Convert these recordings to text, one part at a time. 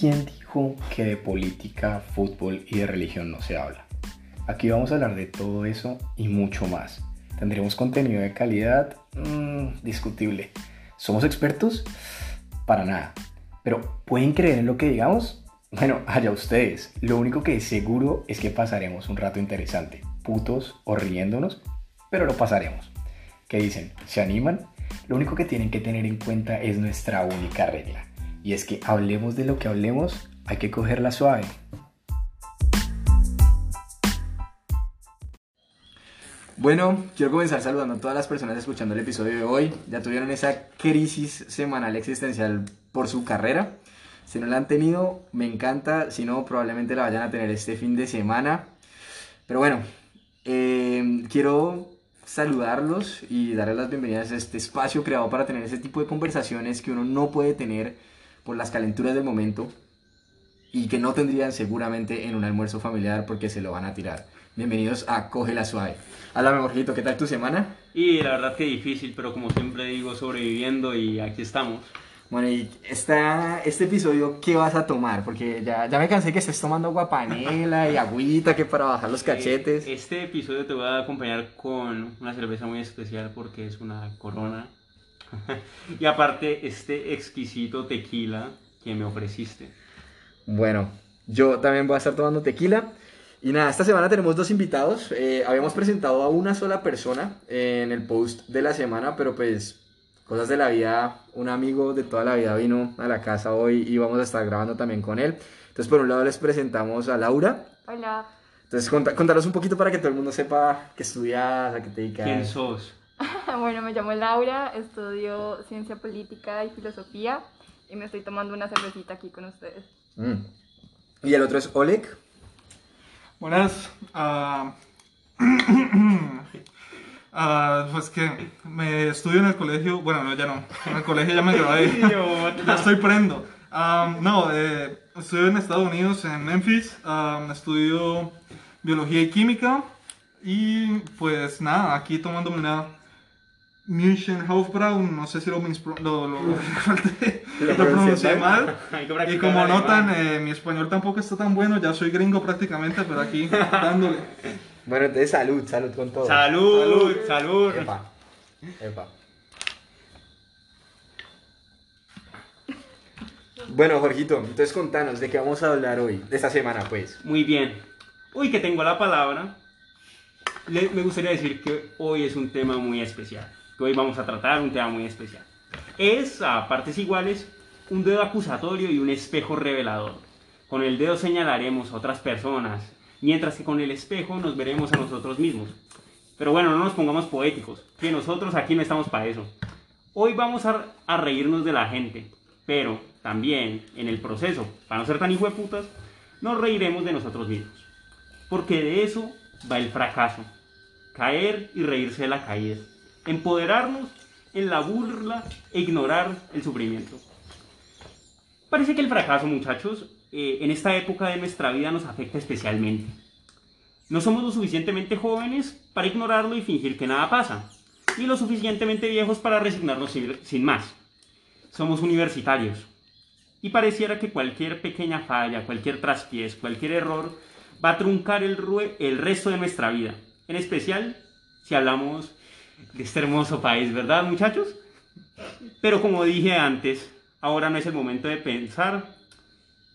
¿quién dijo que de política, fútbol y de religión no se habla? Aquí vamos a hablar de todo eso y mucho más. ¿Tendremos contenido de calidad? Mm, discutible. ¿Somos expertos? Para nada. Pero ¿pueden creer en lo que digamos? Bueno, allá ustedes. Lo único que seguro es que pasaremos un rato interesante, putos o riéndonos, pero lo pasaremos. ¿Qué dicen? ¿Se animan? Lo único que tienen que tener en cuenta es nuestra única regla. Y es que hablemos de lo que hablemos, hay que cogerla suave. Bueno, quiero comenzar saludando a todas las personas escuchando el episodio de hoy. Ya tuvieron esa crisis semanal existencial por su carrera. Si no la han tenido, me encanta. Si no, probablemente la vayan a tener este fin de semana. Pero bueno, eh, quiero saludarlos y darles las bienvenidas a este espacio creado para tener ese tipo de conversaciones que uno no puede tener por las calenturas del momento y que no tendrían seguramente en un almuerzo familiar porque se lo van a tirar. Bienvenidos a Coge la Suave. Hola, mejorjito, ¿qué tal tu semana? Y la verdad que difícil, pero como siempre digo, sobreviviendo y aquí estamos. Bueno, y esta, este episodio, ¿qué vas a tomar? Porque ya, ya me cansé que estés tomando guapanela y agüita que para bajar los cachetes. Este episodio te voy a acompañar con una cerveza muy especial porque es una corona. y aparte, este exquisito tequila que me ofreciste. Bueno, yo también voy a estar tomando tequila. Y nada, esta semana tenemos dos invitados. Eh, habíamos presentado a una sola persona en el post de la semana, pero pues cosas de la vida, un amigo de toda la vida vino a la casa hoy y vamos a estar grabando también con él. Entonces, por un lado les presentamos a Laura. Hola. Entonces, contanos un poquito para que todo el mundo sepa que estudias, a qué te dedicas. ¿Quién sos? bueno, me llamo Laura, estudio ciencia política y filosofía y me estoy tomando una cervecita aquí con ustedes. Mm. Y el otro es Oleg. Buenas. ah, ah, pues que me estudio en el colegio. Bueno, no, ya no. En el colegio ya me gradué. ya estoy prendo. Ah, no, eh, estudio en Estados Unidos, en Memphis. Ah, estudio biología y química. Y pues nada, aquí tomándome una München Hofbraun. No sé si lo, lo, lo, lo pronuncié mal. Y como notan, eh, mi español tampoco está tan bueno, ya soy gringo prácticamente, pero aquí dándole. Bueno, entonces salud, salud con todo. Salud, salud. Epa, epa. Bueno, Jorgito, entonces contanos de qué vamos a hablar hoy, de esta semana, pues. Muy bien. Uy, que tengo la palabra. Le- me gustaría decir que hoy es un tema muy especial. Hoy vamos a tratar un tema muy especial. Es, a partes iguales, un dedo acusatorio y un espejo revelador. Con el dedo señalaremos a otras personas, mientras que con el espejo nos veremos a nosotros mismos. Pero bueno, no nos pongamos poéticos, que nosotros aquí no estamos para eso. Hoy vamos a, a reírnos de la gente, pero también en el proceso, para no ser tan hijueputas, nos reiremos de nosotros mismos. Porque de eso va el fracaso. Caer y reírse de la caída. Empoderarnos en la burla e ignorar el sufrimiento. Parece que el fracaso, muchachos, eh, en esta época de nuestra vida nos afecta especialmente. No somos lo suficientemente jóvenes para ignorarlo y fingir que nada pasa, ni lo suficientemente viejos para resignarnos sin, más. Somos universitarios, y pareciera que cualquier pequeña falla, cualquier traspiés, cualquier error va a truncar el, el resto de nuestra vida. En especial si hablamos de este hermoso país, ¿verdad, muchachos? Pero como dije antes, ahora no es el momento de pensar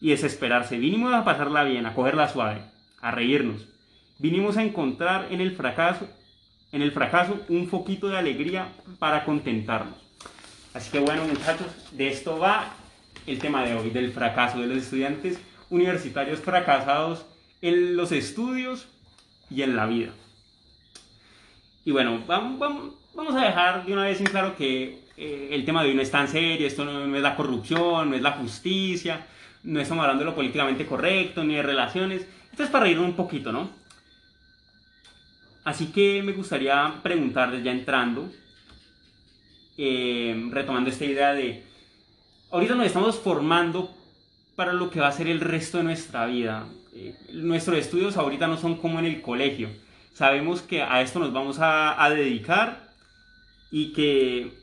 y desesperarse. Vinimos a pasarla bien, a cogerla suave, a reírnos. Vinimos a encontrar en el fracaso, en el fracaso un foquito de alegría para contentarnos. Así que bueno, muchachos, de esto va el tema de hoy, del fracaso de los estudiantes universitarios fracasados en los estudios y en la vida. Y bueno, vamos, vamos, a dejar de una vez en claro que eh, el tema de hoy no es tan serio, esto no, no es la corrupción, no es la justicia, no estamos hablando de lo políticamente correcto, ni de relaciones. Esto es para reírnos un poquito, ¿no? Así que me gustaría preguntarles ya entrando, eh, retomando esta idea de, ahorita nos estamos formando para lo que va a ser el resto de nuestra vida. Eh, nuestros estudios ahorita no son como en el colegio. Sabemos que a esto nos vamos a, a dedicar y que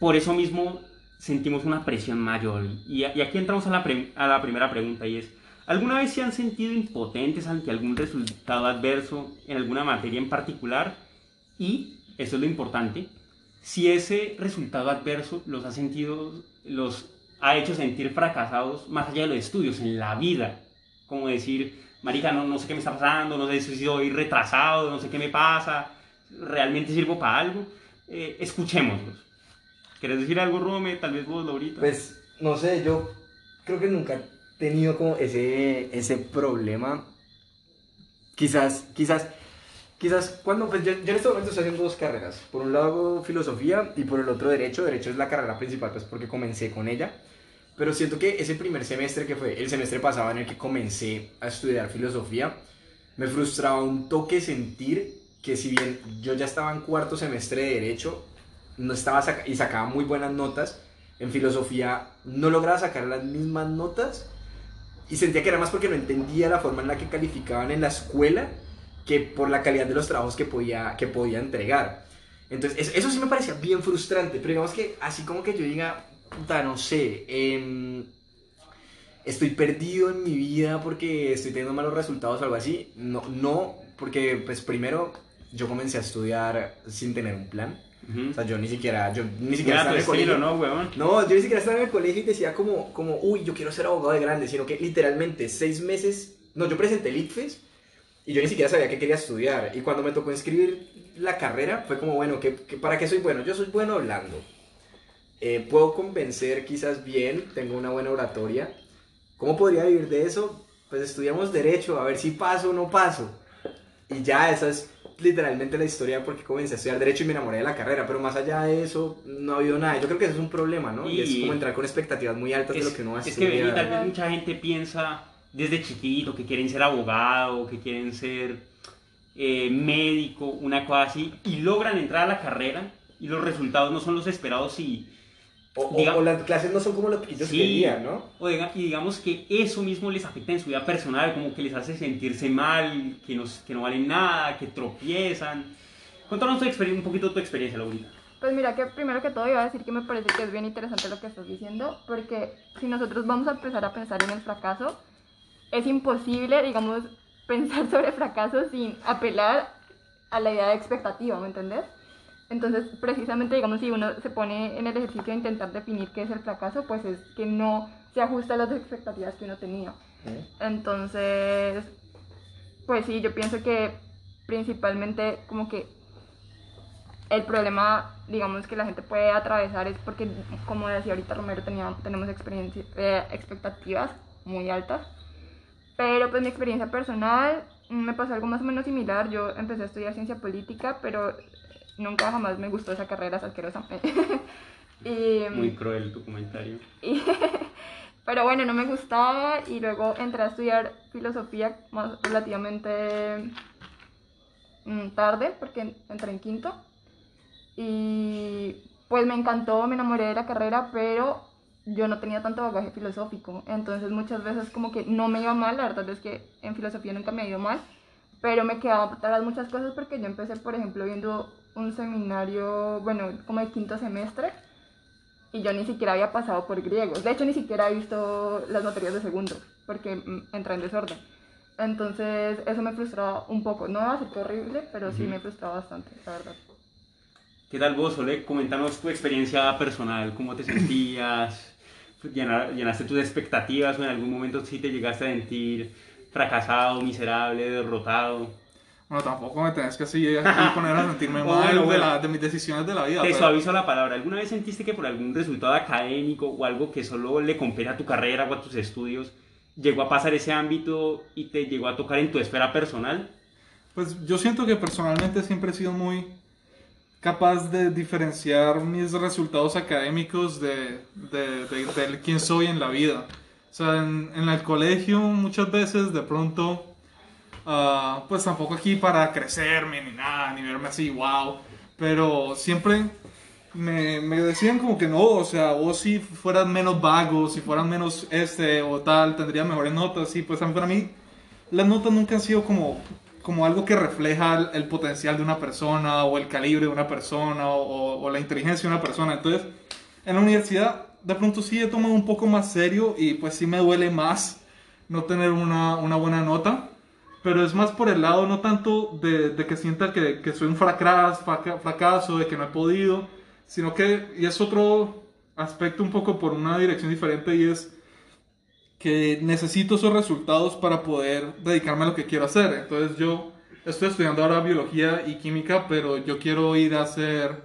por eso mismo sentimos una presión mayor. Y, y aquí entramos a la, pre- a la primera pregunta y es, ¿alguna vez se han sentido impotentes ante algún resultado adverso en alguna materia en particular? Y, eso es lo importante, si ese resultado adverso los ha sentido, los ha hecho sentir fracasados más allá de los estudios, en la vida. Como decir, marica, no, no sé qué me está pasando, no sé si soy retrasado, no sé qué me pasa, realmente sirvo para algo. Eh, escuchémoslos. ¿Quieres decir algo, Rome? Tal vez vos, Laurita. Pues, no sé, yo creo que nunca he tenido como ese, ese problema. Quizás, quizás, quizás cuando, pues yo, yo en este momento estoy haciendo dos carreras. Por un lado filosofía y por el otro derecho. Derecho es la carrera principal, pues porque comencé con ella. Pero siento que ese primer semestre que fue el semestre pasado en el que comencé a estudiar filosofía, me frustraba un toque sentir que si bien yo ya estaba en cuarto semestre de derecho, no estaba y sacaba muy buenas notas, en filosofía no lograba sacar las mismas notas y sentía que era más porque no entendía la forma en la que calificaban en la escuela que por la calidad de los trabajos que podía, que podía entregar. Entonces, eso, eso sí me parecía bien frustrante, pero digamos que así como que yo diga, puta, no sé, em, estoy perdido en mi vida porque estoy teniendo malos resultados o algo así, no, no, porque pues primero yo comencé a estudiar sin tener un plan. O sea, yo ni siquiera, yo ni siquiera estaba en el colegio. ¿no, huevón? No, yo ni siquiera estaba en el colegio y decía como, como, uy, yo quiero ser abogado de grande, sino que literalmente seis meses, no, yo presenté el ITFES y yo ni siquiera sabía qué quería estudiar. Y cuando me tocó inscribir la carrera, fue como, bueno, ¿qué, qué- para qué soy bueno? Yo soy bueno hablando. Eh, puedo convencer quizás bien, tengo una buena oratoria. ¿Cómo podría vivir de eso? Pues estudiamos derecho, a ver si paso o no paso. Y ya, esa es literalmente la historia porque comencé a estudiar derecho y me enamoré de la carrera, pero más allá de eso no ha habido nada. Yo creo que eso es un problema, ¿no? Y, es Y- como entrar con expectativas muy altas Es, de lo que uno va a es que estudiar. Tal vez mucha gente piensa desde chiquito que quieren ser abogado, que quieren ser eh, médico, una cosa así, y logran entrar a la carrera y los resultados no son los esperados y, o, o- diga- o las clases no son como lo que ellos Sí. querían, ¿no? o diga- y digamos que eso mismo les afecta en su vida personal, como que les hace sentirse mal, que no, que no valen nada, que tropiezan. Cuéntanos tu un poquito tu experiencia, Laurita. Pues mira que primero que todo iba a decir que me parece que es bien interesante lo que estás diciendo, porque si nosotros vamos a empezar a pensar en el fracaso, es imposible, digamos, pensar sobre fracaso sin apelar a la idea de expectativa, ¿me entendés? Entonces, precisamente, digamos, si uno se pone en el ejercicio de intentar definir qué es el fracaso, pues es que no se ajusta a las expectativas que uno tenía. Entonces, pues sí, yo pienso que principalmente como que el problema, digamos, que la gente puede atravesar es porque, como decía ahorita Romero, tenía, tenemos experiencia, eh, expectativas muy altas. Pero pues mi experiencia personal me pasó algo más o menos similar. Yo empecé a estudiar ciencia política, pero nunca jamás me gustó esa carrera, es asquerosa. y, Muy cruel tu comentario. y- pero bueno, no me gustaba y luego entré a estudiar filosofía más relativamente mm, tarde, porque entré en quinto. Y pues me encantó, me enamoré de la carrera, pero yo no tenía tanto bagaje filosófico. Entonces muchas veces como que no me iba mal, la verdad es que en filosofía nunca me ha ido mal, pero me quedaban atrás muchas cosas porque yo empecé, por ejemplo, viendo un seminario, bueno, como de quinto semestre, y yo ni siquiera había pasado por griegos. De hecho, ni siquiera he visto las materias de segundo, porque mm, entré en desorden. Entonces, eso me frustraba un poco. No va a ser horrible, pero sí Ujú. me frustraba bastante, la verdad. ¿Qué tal vos, Ole? Coméntanos tu experiencia personal, cómo te sentías, llenaste tus expectativas o en algún momento sí te llegaste a sentir fracasado, miserable, derrotado. Bueno, tampoco me tenés que así aquí poner a sentirme Bueno, mal de, bueno. la- de mis decisiones de la vida. Te pero- suavizo la palabra. ¿Alguna vez sentiste que por algún resultado académico o algo que solo le compete a tu carrera o a tus estudios, llegó a pasar ese ámbito y te llegó a tocar en tu esfera personal? Pues yo siento que personalmente siempre he sido muy capaz de diferenciar mis resultados académicos de, de, de- de quién soy en la vida. O sea, en, en el colegio muchas veces de pronto, ah, pues tampoco aquí para crecerme ni nada, ni verme así, wow, pero siempre me, me decían como que no, o sea, vos si fueras menos vago, si fueras menos este o tal, tendrías mejores notas, y pues para mí las notas nunca han sido como, como algo que refleja el, el potencial de una persona o el calibre de una persona o- o la inteligencia de una persona. Entonces, en la universidad de pronto sí he tomado un poco más serio y pues sí me duele más no tener una, una buena nota. Pero es más por el lado, no tanto de, de que sienta que, que, soy un fracaso, fracaso, de que no he podido, sino que, y es otro aspecto un poco por una dirección diferente y es que necesito esos resultados para poder dedicarme a lo que quiero hacer. Entonces yo estoy estudiando ahora biología y química, pero yo quiero ir a hacer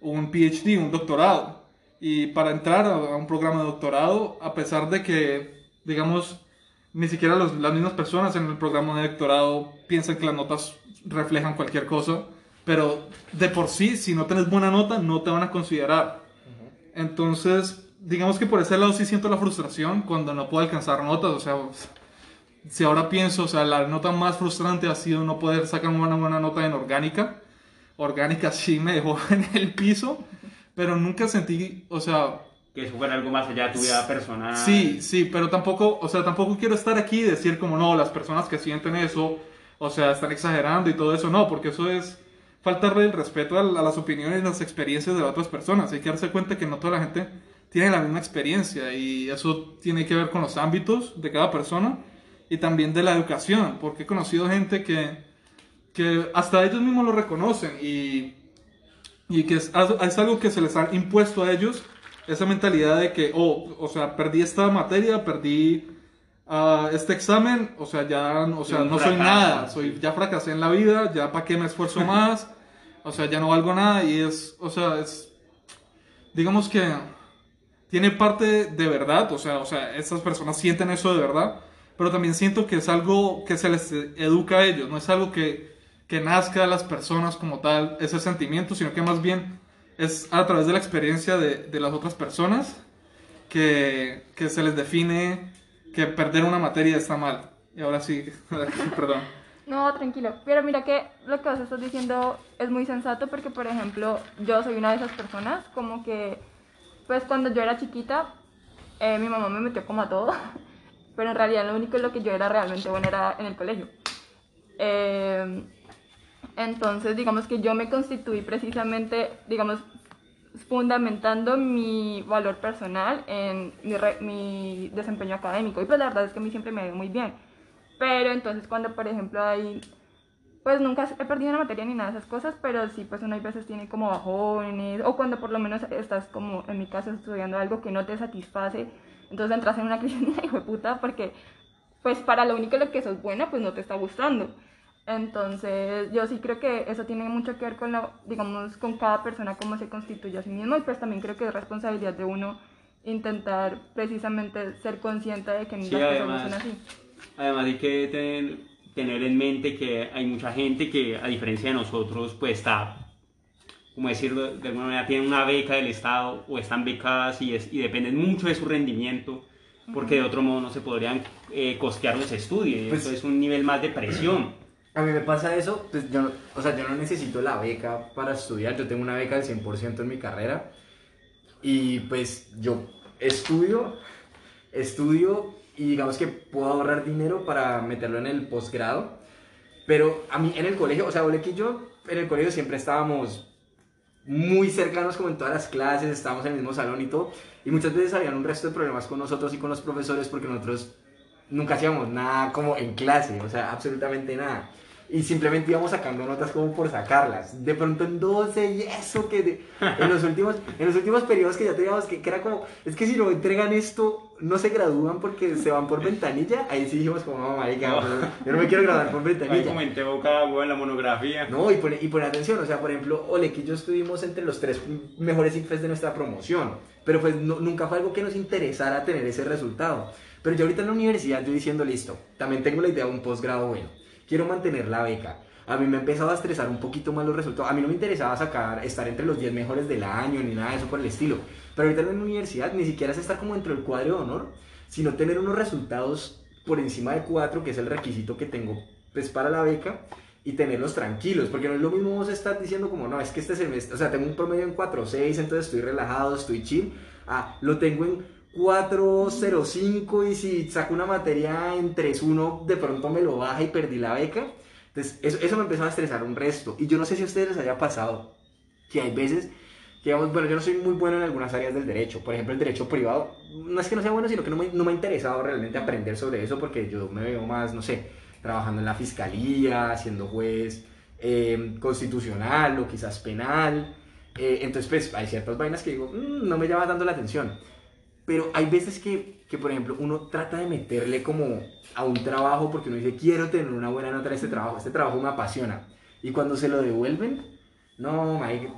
un PhD, un doctorado. Y para entrar a un programa de doctorado, a pesar de que, digamos, ni siquiera los, las mismas personas en el programa de doctorado piensan que las notas reflejan cualquier cosa, pero de por sí, si no tienes buena nota, no te van a considerar. Entonces, digamos que por ese lado sí siento la frustración cuando no puedo alcanzar notas, o sea, si ahora pienso, o sea, la nota más frustrante ha sido no poder sacar una buena nota en orgánica. Orgánica sí me dejó en el piso, pero nunca sentí, o sea... Que eso fuera algo más allá de tu vida personal. Sí, sí, pero tampoco, o sea, tampoco quiero estar aquí y decir como, no, las personas que sienten eso, o sea, están exagerando y todo eso, no, porque eso es faltarle el respeto a, las opiniones y las experiencias de otras personas. Hay que darse cuenta que no toda la gente tiene la misma experiencia y eso tiene que ver con los ámbitos de cada persona y también de la educación, porque he conocido gente que, que hasta ellos mismos lo reconocen y y que es, es, algo que se les ha impuesto a ellos, esa mentalidad de que, oh, o sea, perdí esta materia, perdí uh, este examen, o sea, ya, o sea, no soy nada, soy, ya fracasé en la vida, ya para qué me esfuerzo más, o sea, ya no valgo nada y es, o sea, es, digamos que tiene parte de verdad, o sea, o sea, estas personas sienten eso de verdad, pero también siento que es algo que se les educa a ellos, no es algo que que nazca de las personas como tal ese sentimiento, sino que más bien es a través de la experiencia de, de las otras personas que, que, se les define que perder una materia está mal. Y ahora sí, perdón. No, tranquilo. Pero mira que lo que vos estás diciendo es muy sensato porque, por ejemplo, yo soy una de esas personas como que, pues cuando yo era chiquita, eh, mi mamá me metió como a todo, pero en realidad lo único lo que yo era realmente buena era en el colegio. Eh, entonces, digamos que yo me constituí precisamente, digamos, fundamentando mi valor personal en mi, desempeño académico. Y pues la verdad es que a mí siempre me ha muy bien. Pero entonces cuando, por ejemplo, hay... Pues nunca he perdido una materia ni nada de esas cosas, pero sí, pues uno hay veces tiene como bajones, o cuando por lo menos estás como, en mi caso, estudiando algo que no te satisface, entonces entras en una crisis de puta porque, pues para lo único lo que sos buena, pues no te está gustando. Entonces, yo sí creo que eso tiene mucho que ver con, la, digamos, con cada persona, cómo se constituye a sí mismo, y pues también creo que es responsabilidad de uno intentar precisamente ser consciente de que sí, las además, cosas son así. Además hay que tener, en mente que hay mucha gente que, a diferencia de nosotros, pues está, como decirlo, de alguna manera, tienen una beca del Estado o están becadas y, es, y dependen mucho de su rendimiento, porque de otro modo no se podrían eh, costear los estudios, pues, eso es un nivel más de presión. A mí me pasa eso, pues yo, o sea, yo no necesito la beca para estudiar, yo tengo una beca del 100% en mi carrera y pues yo estudio, estudio y digamos que puedo ahorrar dinero para meterlo en el posgrado, pero a mí en el colegio, o sea, Ole que yo en el colegio siempre estábamos muy cercanos como en todas las clases, estábamos en el mismo salón y todo, y muchas veces habían un resto de problemas con nosotros y con los profesores porque nosotros nunca hacíamos nada como en clase, o sea, absolutamente nada y simplemente íbamos sacando notas como por sacarlas. De pronto en 12 y eso que en los últimos en los últimos periodos que ya teníamos que, que, era como, es que si no entregan esto no se gradúan porque se van por ventanilla. Ahí sí dijimos como, no, marica, yo no me quiero graduar por ventanilla. Ahí comenté boca en la monografía. No, y pone, y pone atención, o sea, por ejemplo, Ole, que yo estuvimos entre los tres mejores IFES de nuestra promoción, pero pues nunca fue algo que nos interesara tener ese resultado. Pero yo ahorita en la universidad yo diciendo, listo, también tengo la idea de un posgrado bueno quiero mantener la beca. A mí me ha empezado a estresar un poquito más los resultados. A mí no me interesaba sacar, estar entre los 10 mejores del año ni nada de eso por el estilo. Pero ahorita en la universidad ni siquiera es estar como dentro del cuadro de honor, sino tener unos resultados por encima de 4, que es el requisito que tengo pues, para la beca, y tenerlos tranquilos. Porque no es lo mismo vos estar diciendo como, no, es que este semestre, o sea, tengo un promedio en 4 6, entonces estoy relajado, estoy chill. Ah, lo tengo en 4.05 y si saco una materia en 3.1 de pronto me lo baja y perdí la beca. Entonces eso, eso me empezó a estresar un resto. Y yo no sé si a ustedes les haya pasado que hay veces que digamos, bueno, yo no soy muy bueno en algunas áreas del derecho. Por ejemplo, el derecho privado, no es que no sea bueno, sino que no me, no me ha interesado realmente aprender sobre eso porque yo me veo más, no sé, trabajando en la fiscalía, siendo juez eh, constitucional o quizás penal. Eh, entonces, pues hay ciertas vainas que digo, "Mm, no me llama tanto la atención. Pero hay veces que, que, por ejemplo, uno trata de meterle como a un trabajo porque uno dice, quiero tener una buena nota en este trabajo, este trabajo me apasiona. Y cuando se lo devuelven, no, Mike,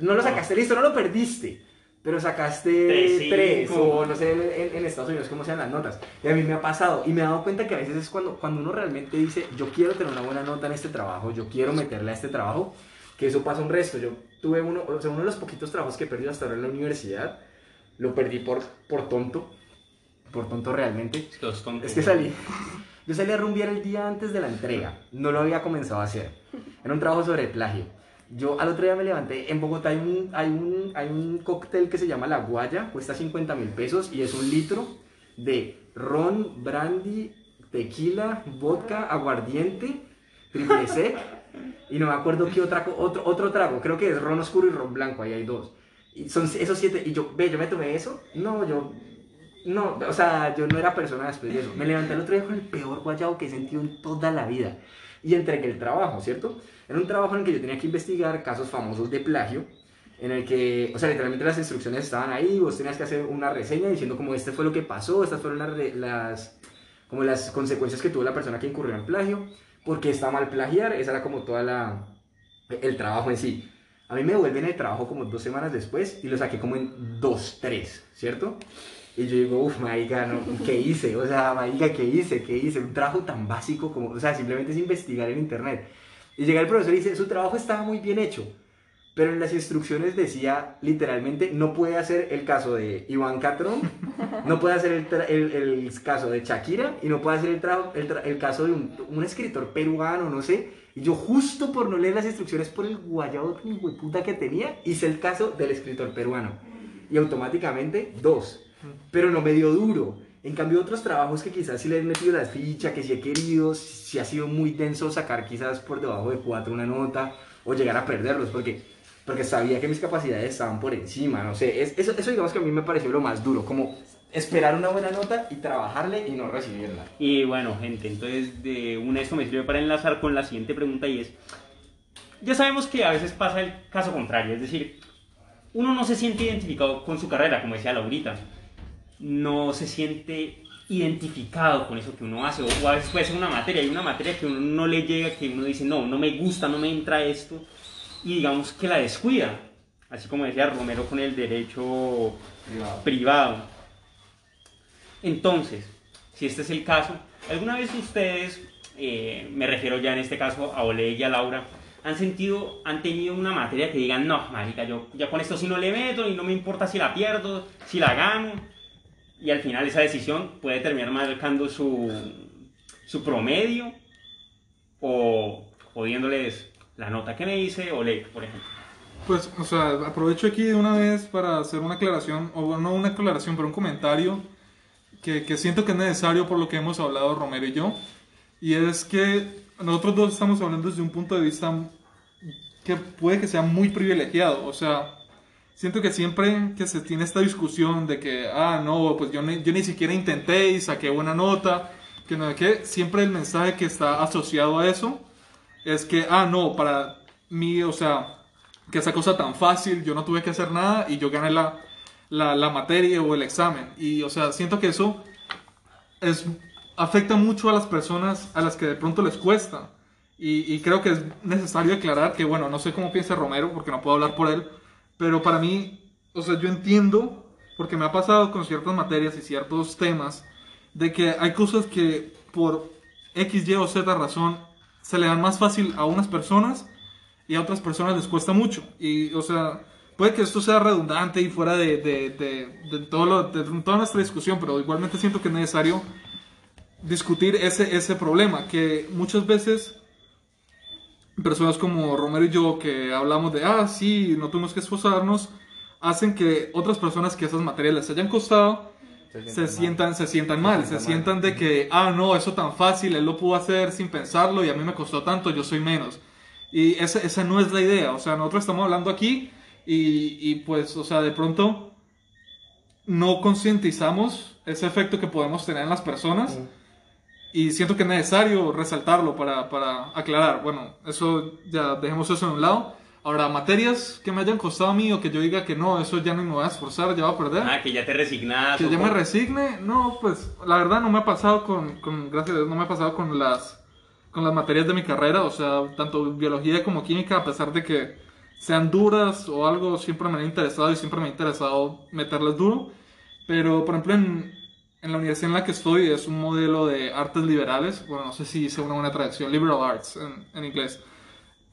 no lo sacaste listo, no lo perdiste. Pero sacaste Tres, o no sé en, en Estados Unidos cómo sean las notas. Y a mí me ha pasado, y me he dado cuenta que a veces es cuando, cuando uno realmente dice, yo quiero tener una buena nota en este trabajo, yo quiero meterle a este trabajo, que eso pasa un resto. Yo tuve uno, o sea, uno de los poquitos trabajos que he perdido hasta ahora en la universidad, lo perdí por, por tonto, por tonto realmente. Los tontos. Es que salí. Yo salí a rumbear el día antes de la entrega. No lo había comenzado a hacer. Era un trabajo sobre plagio. Yo al otro día me levanté. En Bogotá hay un, hay un, hay un cóctel que se llama La Guaya. Cuesta 50 mil pesos y es un litro de ron, brandy, tequila, vodka, aguardiente, triple sec. Y no me acuerdo qué otra, otro, otro trago. Creo que es ron oscuro y ron blanco. Ahí hay dos. Y son esos siete. Y yo, ve, yo me tomé eso. No, yo no, o sea, yo no era persona después de eso. Me levanté el otro día con el peor guayabo que he sentido en toda la vida. Y entregué el trabajo, ¿cierto? Era un trabajo en el que yo tenía que investigar casos famosos de plagio, en el que, o sea, literalmente las instrucciones estaban ahí, vos tenías que hacer una reseña diciendo como este fue lo que pasó, estas fueron las, las, como las consecuencias que tuvo la persona que incurrió en plagio, porque está mal plagiar, esa era como toda la, el trabajo en sí. A mí me devuelven el trabajo como dos semanas después y lo saqué como en dos, tres, ¿cierto? Y yo digo, uff, marica, no, ¿qué hice? O sea, marica, ¿qué hice? ¿Qué hice? Un trabajo tan básico como, o sea, simplemente es investigar en internet. Y llega el profesor y dice, su trabajo estaba muy bien hecho, pero en las instrucciones decía literalmente, no puede hacer el caso de Iván Catrón, no puede hacer el, el- el caso de Shakira y no puede hacer el, el caso de un, un escritor peruano, no sé. Y yo justo por no leer las instrucciones por el guayabo tan hijueputa que tenía, hice el caso del escritor peruano. Y automáticamente, dos. Pero no me dio duro. En cambio, otros trabajos que quizás sí le he metido la ficha, que sí he querido, si ha sido muy denso sacar quizás por debajo de cuatro una nota o llegar a perderlos, porque, porque sabía que mis capacidades estaban por encima, no sé. Es- eso, eso digamos que a mí me pareció lo más duro, como esperar una buena nota y trabajarle y no recibirla. Y bueno, gente, entonces de un esto me sirve para enlazar con la siguiente pregunta y es, ya sabemos que a veces pasa el caso contrario, es decir, uno no se siente identificado con su carrera, como decía Laurita, no se siente identificado con eso que uno hace, o a veces puede ser una materia, hay una materia que uno no le llega, que uno dice, no, no me gusta, no me entra esto, y digamos que la descuida, así como decía Romero con el derecho privado. Entonces, si este es el caso, ¿alguna vez ustedes, eh, me refiero ya en este caso a Oleg y a Laura, han sentido, han tenido una materia que digan, no, marica, yo ya con esto sí no le meto y no me importa si la pierdo, si la gano, y al final esa decisión puede terminar marcando su, su promedio o jodiéndoles la nota que me hice Oleg, por ejemplo. Pues, o sea, aprovecho aquí de una vez para hacer una aclaración, o no una aclaración, pero un comentario que, que siento que es necesario por lo que hemos hablado Romero y yo. Y es que nosotros dos estamos hablando desde un punto de vista que puede que sea muy privilegiado. O sea, siento que siempre que se tiene esta discusión de que, ah, no, pues yo ni, yo ni siquiera intenté y saqué buena nota, que no sé qué, siempre el mensaje que está asociado a eso es que, ah, no, para mí, o sea, que esa cosa tan fácil, yo no tuve que hacer nada y yo gané la, la, materia o el examen. Y, o sea, siento que eso es, afecta mucho a las personas a las que de pronto les cuesta. Y, y creo que es necesario aclarar que, bueno, no sé cómo piensa Romero, porque no puedo hablar por él, pero para mí, o sea, yo entiendo, porque me ha pasado con ciertas materias y ciertos temas, de que hay cosas que por X, Y o Z razón se le dan más fácil a unas personas y a otras personas les cuesta mucho. Y, o sea, puede que esto sea redundante y fuera de, de, de, de todo lo- de toda nuestra discusión, pero igualmente siento que es necesario discutir ese, ese problema, que muchas veces personas como Romero y yo que hablamos de, ah, sí, no tuvimos que esforzarnos, hacen que otras personas que esas materias les hayan costado se sientan, se sientan mal, se sientan de que, ah, no, eso tan fácil, él lo pudo hacer sin pensarlo y a mí me costó tanto, yo soy menos. Y esa, esa no es la idea, o sea, nosotros estamos hablando aquí y, y pues, o sea, de pronto no concientizamos ese efecto que podemos tener en las personas. Y siento que es necesario resaltarlo para, para aclarar. Bueno, eso ya dejemos eso en un lado. Ahora, materias que me hayan costado a mí o que yo diga que no, eso ya no me voy a esforzar, ya voy a perder. Ah, que ya te resignas. que o ya me resigne, no, pues la verdad no me ha pasado con, con gracias a Dios, no me ha pasado con las, con las materias de mi carrera, o sea, tanto biología como química, a pesar de que sean duras o algo, siempre me han interesado y siempre me ha interesado meterlas duro. Pero, por ejemplo, en, en la universidad en la que estoy es un modelo de artes liberales, bueno, no sé si hice una buena traducción, liberal arts en, en inglés,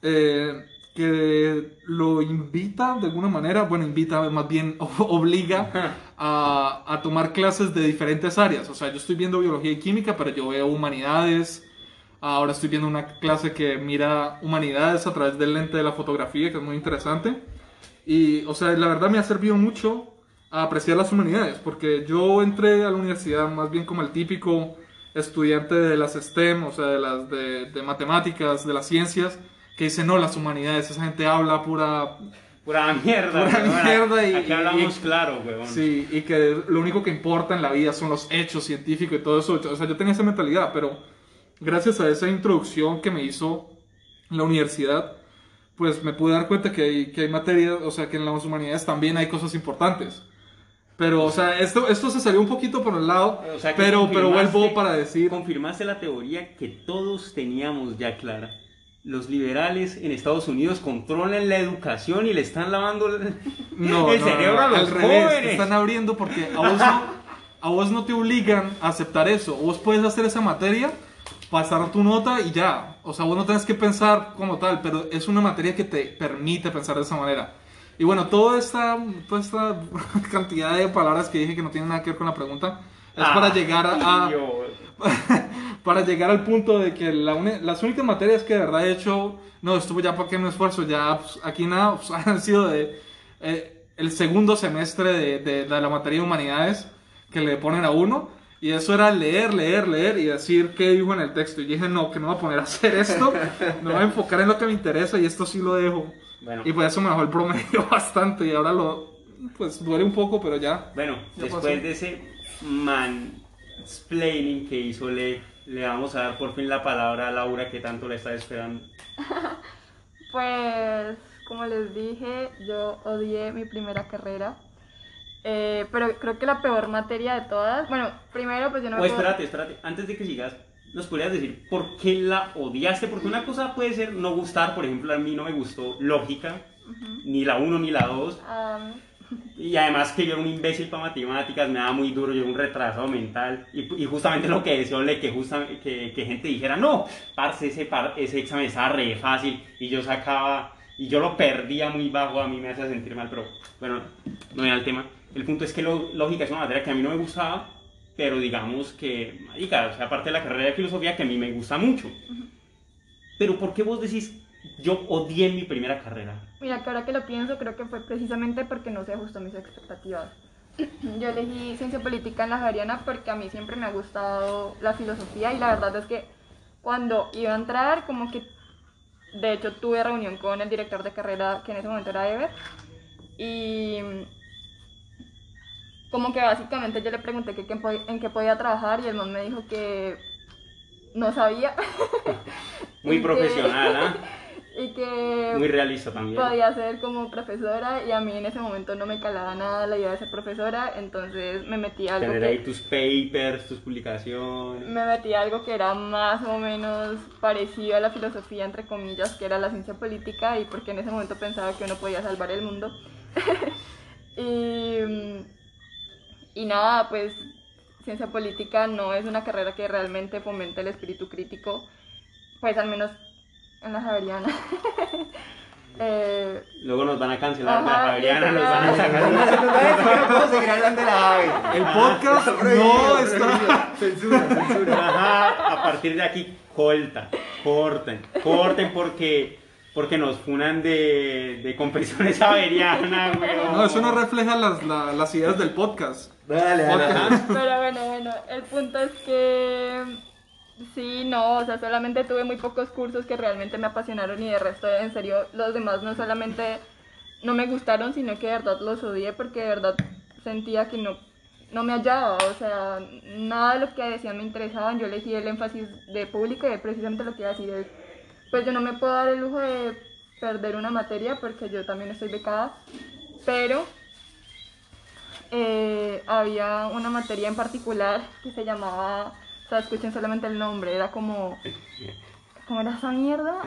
eh, que lo invita de alguna manera, bueno, invita, más bien obliga a, a tomar clases de diferentes áreas. O sea, yo estoy viendo biología y química, pero yo veo humanidades. Ahora estoy viendo una clase que mira humanidades a través del lente de la fotografía, que es muy interesante. Y, o sea, la verdad me ha servido mucho a apreciar las humanidades, porque yo entré a la universidad más bien como el típico estudiante de las STEM, o sea, de las de, de matemáticas, de las ciencias, que dice, no, las humanidades, esa gente habla pura... Pura mierda, Pura weón. mierda y- Aquí hablamos y- claro, weón. Sí, y que lo único que importa en la vida son los hechos científicos y todo eso. O sea, yo tenía esa mentalidad, pero gracias a esa introducción que me hizo la universidad, pues me pude dar cuenta que hay, que hay materias, o sea, que en las humanidades también hay cosas importantes. Pero, o sea, esto, esto se salió un poquito por el lado, O sea, pero, pero vuelvo para decir... Confirmaste la teoría que todos teníamos ya clara. Los liberales en Estados Unidos controlan la educación y le están lavando el, No, el no, cerebro no, a los al revés, jóvenes. te están abriendo porque a vos, no, a vos no te obligan a aceptar eso. Vos puedes hacer esa materia, pasar tu nota y ya. O sea, vos no tenés que pensar como tal, pero es una materia que te permite pensar de esa manera. Y bueno, toda esta, toda esta cantidad de palabras que dije que no tienen nada que ver con la pregunta es Ah, para llegar a, para llegar al punto de que la uni- las únicas materias que de verdad he hecho, no, estuve ya para que me esfuerzo, ya pues, aquí nada, pues, han sido de eh, el segundo semestre de, de- de la materia de humanidades que le ponen a uno. Y eso era leer, leer, leer y decir qué dijo en el texto. Y dije, no, que no voy a poner a hacer esto, me voy a enfocar en lo que me interesa y esto sí lo dejo. Bueno. Y pues eso me bajó el promedio bastante y ahora lo, pues duele un poco, pero ya. Bueno, Ya después pasó. de ese mansplaining que hizo Le, le vamos a dar por fin la palabra a Laura que tanto la está esperando. Pues, como les dije, yo odié mi primera carrera. Eh, pero creo que la peor materia de todas. Bueno, primero, pues yo no O me espérate, espérate, antes de que sigas, ¿nos podrías decir por qué la odiaste? Porque una cosa puede ser no gustar, por ejemplo, a mí no me gustó lógica, ni la 1 ni la 2. Am, Y además que yo era un imbécil para matemáticas, me daba muy duro, yo era un retrasado mental. Y, y justamente lo que decía Ole, que, justa- que, que gente dijera, no, parce, ese, par- ese examen estaba re fácil. Y yo sacaba, y yo lo perdía muy bajo, a mí me hacía sentir mal, pero bueno, no era el tema. El punto es que lo- lógica es una materia que a mí no me gustaba, pero digamos que, marica, o sea, aparte de la carrera de filosofía que a mí me gusta mucho. Pero ¿por qué vos decís, yo odié mi primera carrera? Mira, que ahora que lo pienso, creo que fue precisamente porque no se ajustó a mis expectativas. Yo elegí ciencia política en la Javeriana porque a mí siempre me ha gustado la filosofía y la verdad es que cuando iba a entrar, como que de hecho tuve reunión con el director de carrera, que en ese momento era Ever, y como que básicamente yo le pregunté que, en qué podía trabajar y el man me dijo que no sabía. Muy profesional, ¿ah? y que Muy realista también. podía ser como profesora y a mí en ese momento no me calaba nada la idea de ser profesora, entonces me metí a algo Tener ahí tus papers, tus publicaciones. me metí a algo que era más o menos parecido a la filosofía entre comillas, que era la ciencia política y porque en ese momento pensaba que uno podía salvar el mundo. y, y nada, pues ciencia política no es una carrera que realmente fomente el espíritu crítico, pues al menos en la Javeriana. Eh, Luego nos van a cancelar Ajá, la Javeriana, nos van a sacar. No se nos va a seguir hablando de la ave. El podcast no está... Censura, censura. Ajá, a partir de aquí, corta, corten, corten porque, porque nos funan de, de compresiones averianas, weón. No, eso no refleja las, la- las ideas del podcast. Dale, dale, dale. Pero bueno, bueno, el punto es que sí, no, o sea, solamente tuve muy pocos cursos que realmente me apasionaron y de resto, en serio, los demás no solamente no me gustaron, sino que de verdad los odié porque de verdad sentía que no, no me hallaba, o sea, nada de lo que decían me interesaban, yo elegí el énfasis de público y precisamente lo que iba a decir es, pues yo no me puedo dar el lujo de perder una materia porque yo también estoy becada, pero eh, había una materia en particular que se llamaba, o sea, escuchen solamente el nombre, era como, ¿cómo era esa mierda?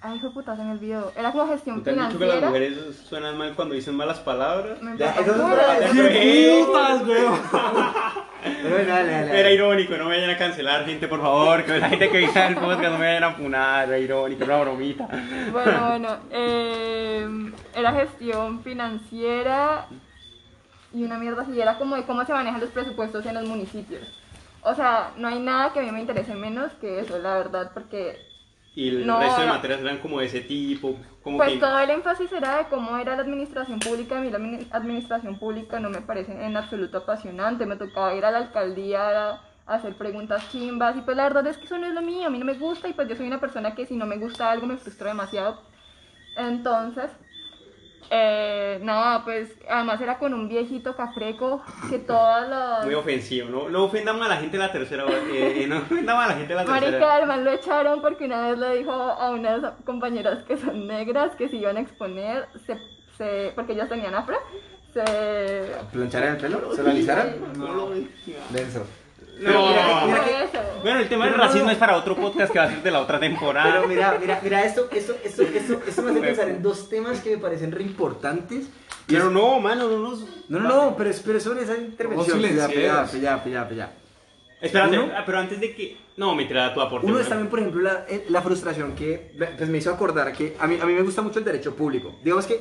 Ay, hijo de puta, se me olvidó. Era como gestión ¿Te han dicho que las financiera. mujeres suenan mal cuando dicen malas palabras? Me Ya, importa eso es putas, weón. Era irónico, no me vayan a cancelar, gente, por favor. Que la gente que dice el podcast no me vayan a funar. Era irónico, era una bromita. Bueno, bueno, eh, era gestión financiera y una mierda así, era como de cómo se manejan los presupuestos en los municipios. O sea, no hay nada que a mí me interese menos que eso, la verdad, porque Y el No, resto de no. materias eran como de ese tipo. Como pues que... todo el énfasis era de cómo era la administración pública. A mí la admini- administración pública no me parece en absoluto apasionante. Me tocaba ir a la alcaldía a hacer preguntas chimbas y pues la verdad es que eso no es lo mío, a mí no me gusta y pues yo soy una persona que si no me gusta algo me frustro demasiado. Entonces, eh, no, pues además era con un viejito cafreco que todas las... Muy ofensivo, ¿no? No ofendamos a la gente de la tercera. eh, no ofendamos a la gente de la tercera. Marica, además lo echaron porque una vez le dijo a unas compañeras que son negras que se iban a exponer, se, se- porque ellas tenían afro, se... ¿Plancharan el pelo? ¿Se lo alisaran? No lo Denso. No. Mira, mira que-. Bueno, el tema del Pero no, racismo no. es para otro podcast que va a ser de la otra temporada. Pero mira, mira, mira, esto, esto, esto, esto, esto me hace pensar en dos temas que me parecen re importantes. Pero es- no, mano, no nos. No, no, no, pero espera sobre esa intervención. Vos Ya, ya, ya, ya, ya. Espérate, Uno- ah, pero antes de que. No, me trae tu aporte. Uno ¿no? es también, por ejemplo, la, eh, la frustración que pues, me hizo acordar que a mí, a mí me gusta mucho el derecho público. Digamos que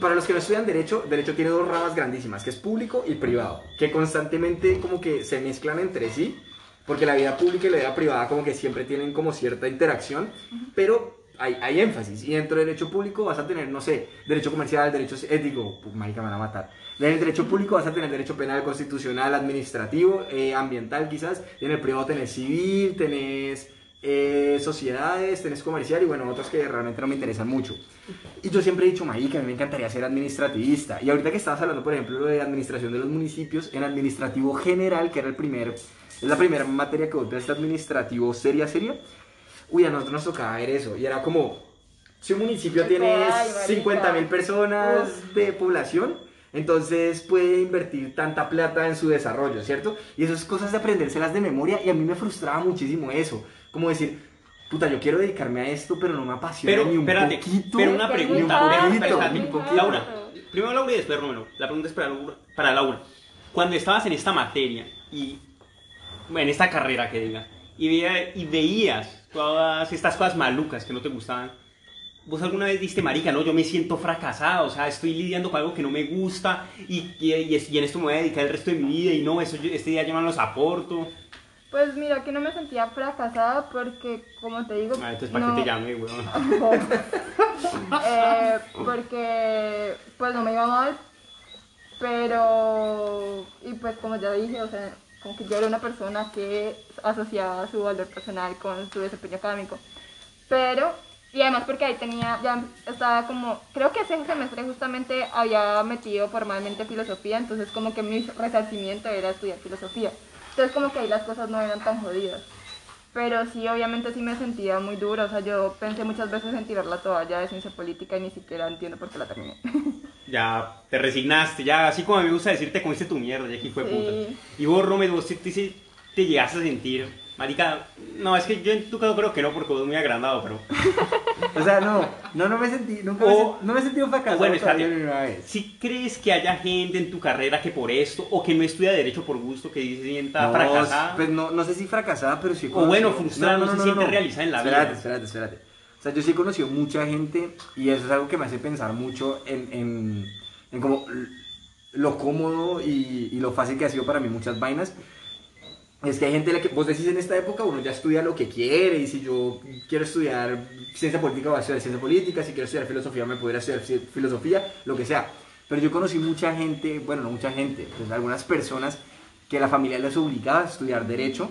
para los que no estudian derecho, derecho tiene dos ramas grandísimas, que es público y privado, que constantemente como que se mezclan entre sí, porque la vida pública y la vida privada como que siempre tienen como cierta interacción, pero hay, hay énfasis. Y dentro del derecho público vas a tener, no sé, derecho comercial, derecho ético, pues, marica, me van a matar. En el derecho público vas a tener derecho penal, constitucional, administrativo, eh, ambiental quizás, y en el privado tenés civil, tenés eh, sociedades, tenés comercial y bueno, otros que realmente no me interesan mucho. Y yo siempre he dicho, marica, a mí me encantaría ser administrativista. Y ahorita que estabas hablando, por ejemplo, de administración de los municipios, en administrativo general, que era el primer, es la primera materia que de administrativo seria, seria, uy, a nosotros nos tocaba ver eso. Y era como, si un municipio tiene marica. 50 mil personas Uf. de población, entonces puede invertir tanta plata en su desarrollo, ¿cierto? Y esas cosas de aprendérselas de memoria y a mí me frustraba muchísimo eso. Como decir, puta, yo quiero dedicarme a esto, pero no me apasiona Pero, ni un espérate, poquito. pero una pregunta. espérate, espérate, muy espérate. poquito. Laura, primero Laura y después Romero. La pregunta es para Laura. Para Laura. Cuando estabas en esta materia y. en esta carrera que diga, y, veía- y veías todas estas cosas malucas que no te gustaban, ¿vos alguna vez diste, marica, no, yo me siento fracasado, o sea, estoy lidiando con algo que no me gusta y, y, y en esto me voy a dedicar el resto de mi vida y no, eso yo- este día yo no los aporto? Pues mira que no me sentía fracasada porque, como te digo, Ah, entonces, ¿para no- qué te llame, weón? Eh, porque pues no me iba mal, pero y pues como ya dije, o sea, como que yo era una persona que asociaba su valor personal con su desempeño académico. Pero, y además porque ahí tenía, ya estaba como, creo que ese semestre justamente había metido formalmente filosofía, entonces como que mi resarcimiento era estudiar filosofía. Entonces como que ahí las cosas no eran tan jodidas. Pero sí, obviamente sí me sentía muy duro. O sea, yo pensé muchas veces en tirar la toalla de ciencia política y ni siquiera entiendo por qué la terminé. Ya te resignaste, ya así como a mí me gusta decir, te comiste tu mierda, ya que fue Sí. puta. Y vos, Romero, vos te, te, te llegaste a sentir, marica, no, es que yo en tu caso creo que no, porque vos muy agrandado, pero... O sea, no, no, no me sentí, nunca me, O- sen- no me he sentido fracasado bueno, todavía espérate. una vez. Si crees que haya gente en tu carrera que por esto, o que no estudia Derecho por gusto, que se sienta No, fracasada, Pues no, no sé si fracasada, pero sí O bueno, frustrada, no se siente realizada en la vida. espérate, Espérate, espérate, O sea, yo sí he conocido mucha gente y eso es algo que me hace pensar mucho en, en, en como lo cómodo y, y lo fácil que ha sido para mí muchas vainas. Es que hay gente a la que vos decís en esta época uno ya estudia lo que quiere y si yo quiero estudiar ciencia política voy a estudiar ciencia política, si quiero estudiar filosofía me puedo ir a estudiar fi- filosofía, lo que sea. Pero yo conocí mucha gente, bueno, no mucha gente, pues algunas personas que la familia les obligaba a estudiar derecho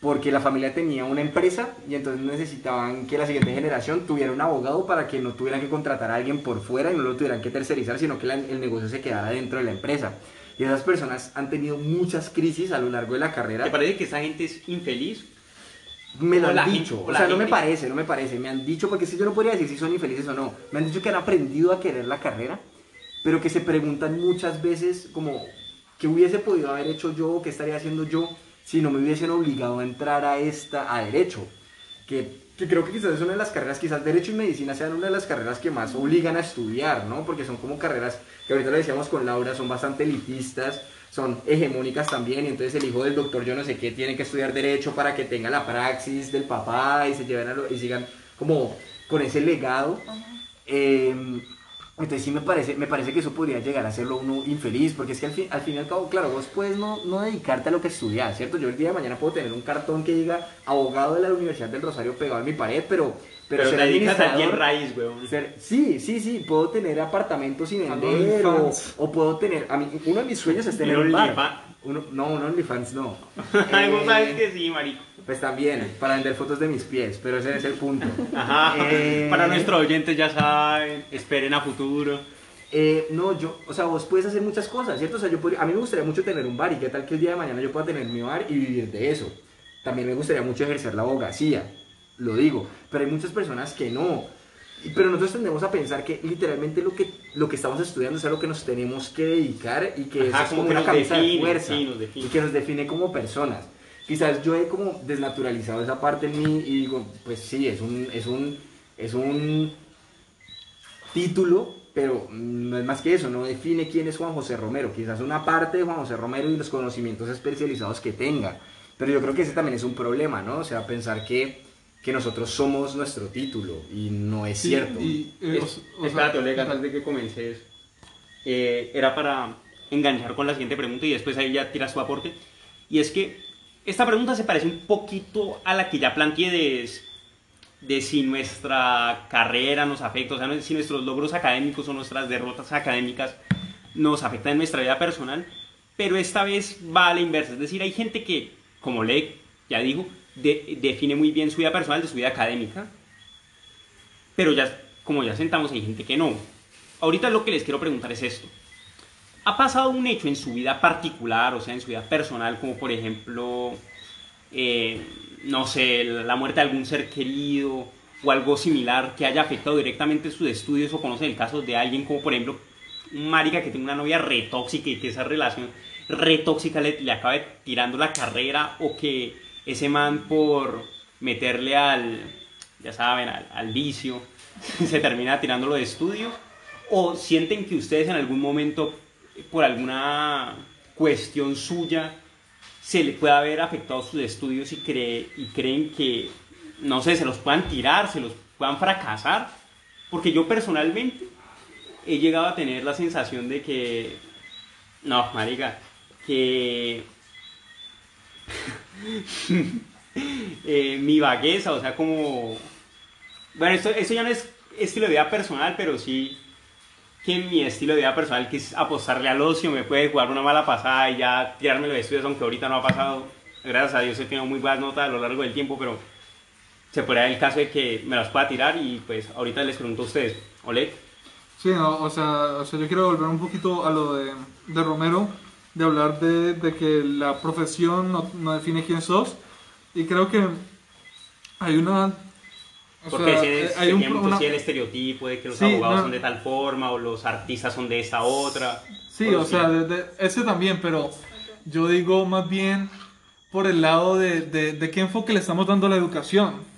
porque la familia tenía una empresa y entonces necesitaban que la siguiente generación tuviera un abogado para que no tuvieran que contratar a alguien por fuera y no lo tuvieran que tercerizar, sino que el negocio se quedara dentro de la empresa. Y esas personas han tenido muchas crisis a lo largo de la carrera. ¿Te parece que esa gente es infeliz? Me lo O han dicho, gente- o sea, no me parece, no me parece. Me han dicho, porque si yo no podría decir si son infelices o no. Me han dicho que han aprendido a querer la carrera, pero que se preguntan muchas veces como, ¿qué hubiese podido haber hecho yo? ¿Qué estaría haciendo yo si no me hubiesen obligado a entrar a esta, a derecho? Que, que creo que quizás es una de las carreras, quizás derecho y medicina sean una de las carreras que más obligan a estudiar, ¿no? Porque son como carreras que ahorita lo decíamos con Laura, son bastante elitistas, son hegemónicas también, y entonces el hijo del doctor yo no sé qué tiene que estudiar derecho para que tenga la praxis del papá y se lleven a lo- y sigan como con ese legado. Eh, entonces sí me parece, me parece que eso podría llegar a hacerlo uno infeliz, porque es que al fin, al fin y al cabo, claro, vos puedes no, no dedicarte a lo que estudias, ¿cierto? Yo el día de mañana puedo tener un cartón que diga abogado de la Universidad del Rosario pegado en mi pared, pero, pero, Pero, ser te dedicas a administrador- raíz, weón. ser- sí, sí, sí, puedo tener apartamentos sin vender o, puedo tener, a mí, uno de mis sueños es tener Un bar. Uno, no, un OnlyFans no. Ay, vos Eh, que sí, marico. Pues también, para vender fotos de mis pies, pero ese es el punto. Ajá. Eh, Para nuestros oyentes ya saben, esperen a futuro. Eh, no, yo, o sea, vos puedes hacer muchas cosas, ¿cierto? O sea, yo podría- a mí me gustaría mucho tener un bar y qué tal que el día de mañana yo pueda tener mi bar y vivir de eso. También me gustaría mucho ejercer la abogacía, lo digo, pero hay muchas personas que no. Pero nosotros tendemos a pensar que literalmente lo que, lo que estamos estudiando es a lo que nos tenemos que dedicar y que Ajá, eso es como como que una camisa de define, fuerza sí, nos define. y que nos define como personas. Quizás yo he como desnaturalizado esa parte en mí y digo, pues sí, es un, es un, es un título, pero no es más que eso, no define quién es Juan José Romero, quizás una parte de Juan José Romero y los conocimientos especializados que tenga, pero yo creo que ese también es un problema, ¿no? O sea, pensar que, que nosotros somos nuestro título y no es Sí, cierto. y, eh, o- Es- o espérate, Oleg, antes de que comences. eh, era para enganchar con la siguiente pregunta y después ahí ya tiras tu aporte. Y es que esta pregunta se parece un poquito a la que ya planteé de, si nuestra carrera nos afecta, o sea, si nuestros logros académicos o nuestras derrotas académicas nos afectan en nuestra vida personal. Pero esta vez va a la inversa. Es decir, hay gente que, como Oleg ya dijo, de- define muy bien su vida personal de su vida académica. Pero ya, como ya sentamos, hay gente que no. Ahorita lo que les quiero preguntar es esto. ¿Ha pasado un hecho en su vida particular, o sea, en su vida personal, como por ejemplo, eh, no sé, la muerte de algún ser querido o algo similar que haya afectado directamente sus estudios o conoce el caso de alguien como por ejemplo un marica que tiene una novia re tóxica y que esa relación re tóxica le, le acabe tirando la carrera o que ese man por meterle al, ya saben, al, al vicio, se termina tirándolo de estudios o sienten que ustedes en algún momento por alguna cuestión suya se le puede haber afectado sus estudios y, cree, y creen que, no sé, se los puedan tirar, se los puedan fracasar. Porque yo personalmente he llegado a tener la sensación de que, no, marica, que eh, mi vagueza, o sea, como... Bueno, esto, esto ya no es estilo de vida personal, pero sí que mi estilo de vida personal, que es apostarle al ocio, me puede jugar una mala pasada y ya tirarme los estudios, aunque ahorita no ha pasado. Gracias a Dios he tenido muy buenas notas a lo largo del tiempo, pero se puede dar el caso de que me las pueda tirar y pues ahorita les pregunto a ustedes, Oleg, Sí, no, o, sea, o sea, yo quiero volver un poquito a lo de, de Romero, de hablar de, de que la profesión no, no define quién sos. Y creo que hay una... o porque sea, es, eh, hay un, una- el estereotipo de que los Sí, abogados no. son de tal forma o los artistas son de esta otra. Sí, Pero o sea, de- de- ese también, pero yo digo más bien por el lado de, de, de qué enfoque le estamos dando a la educación.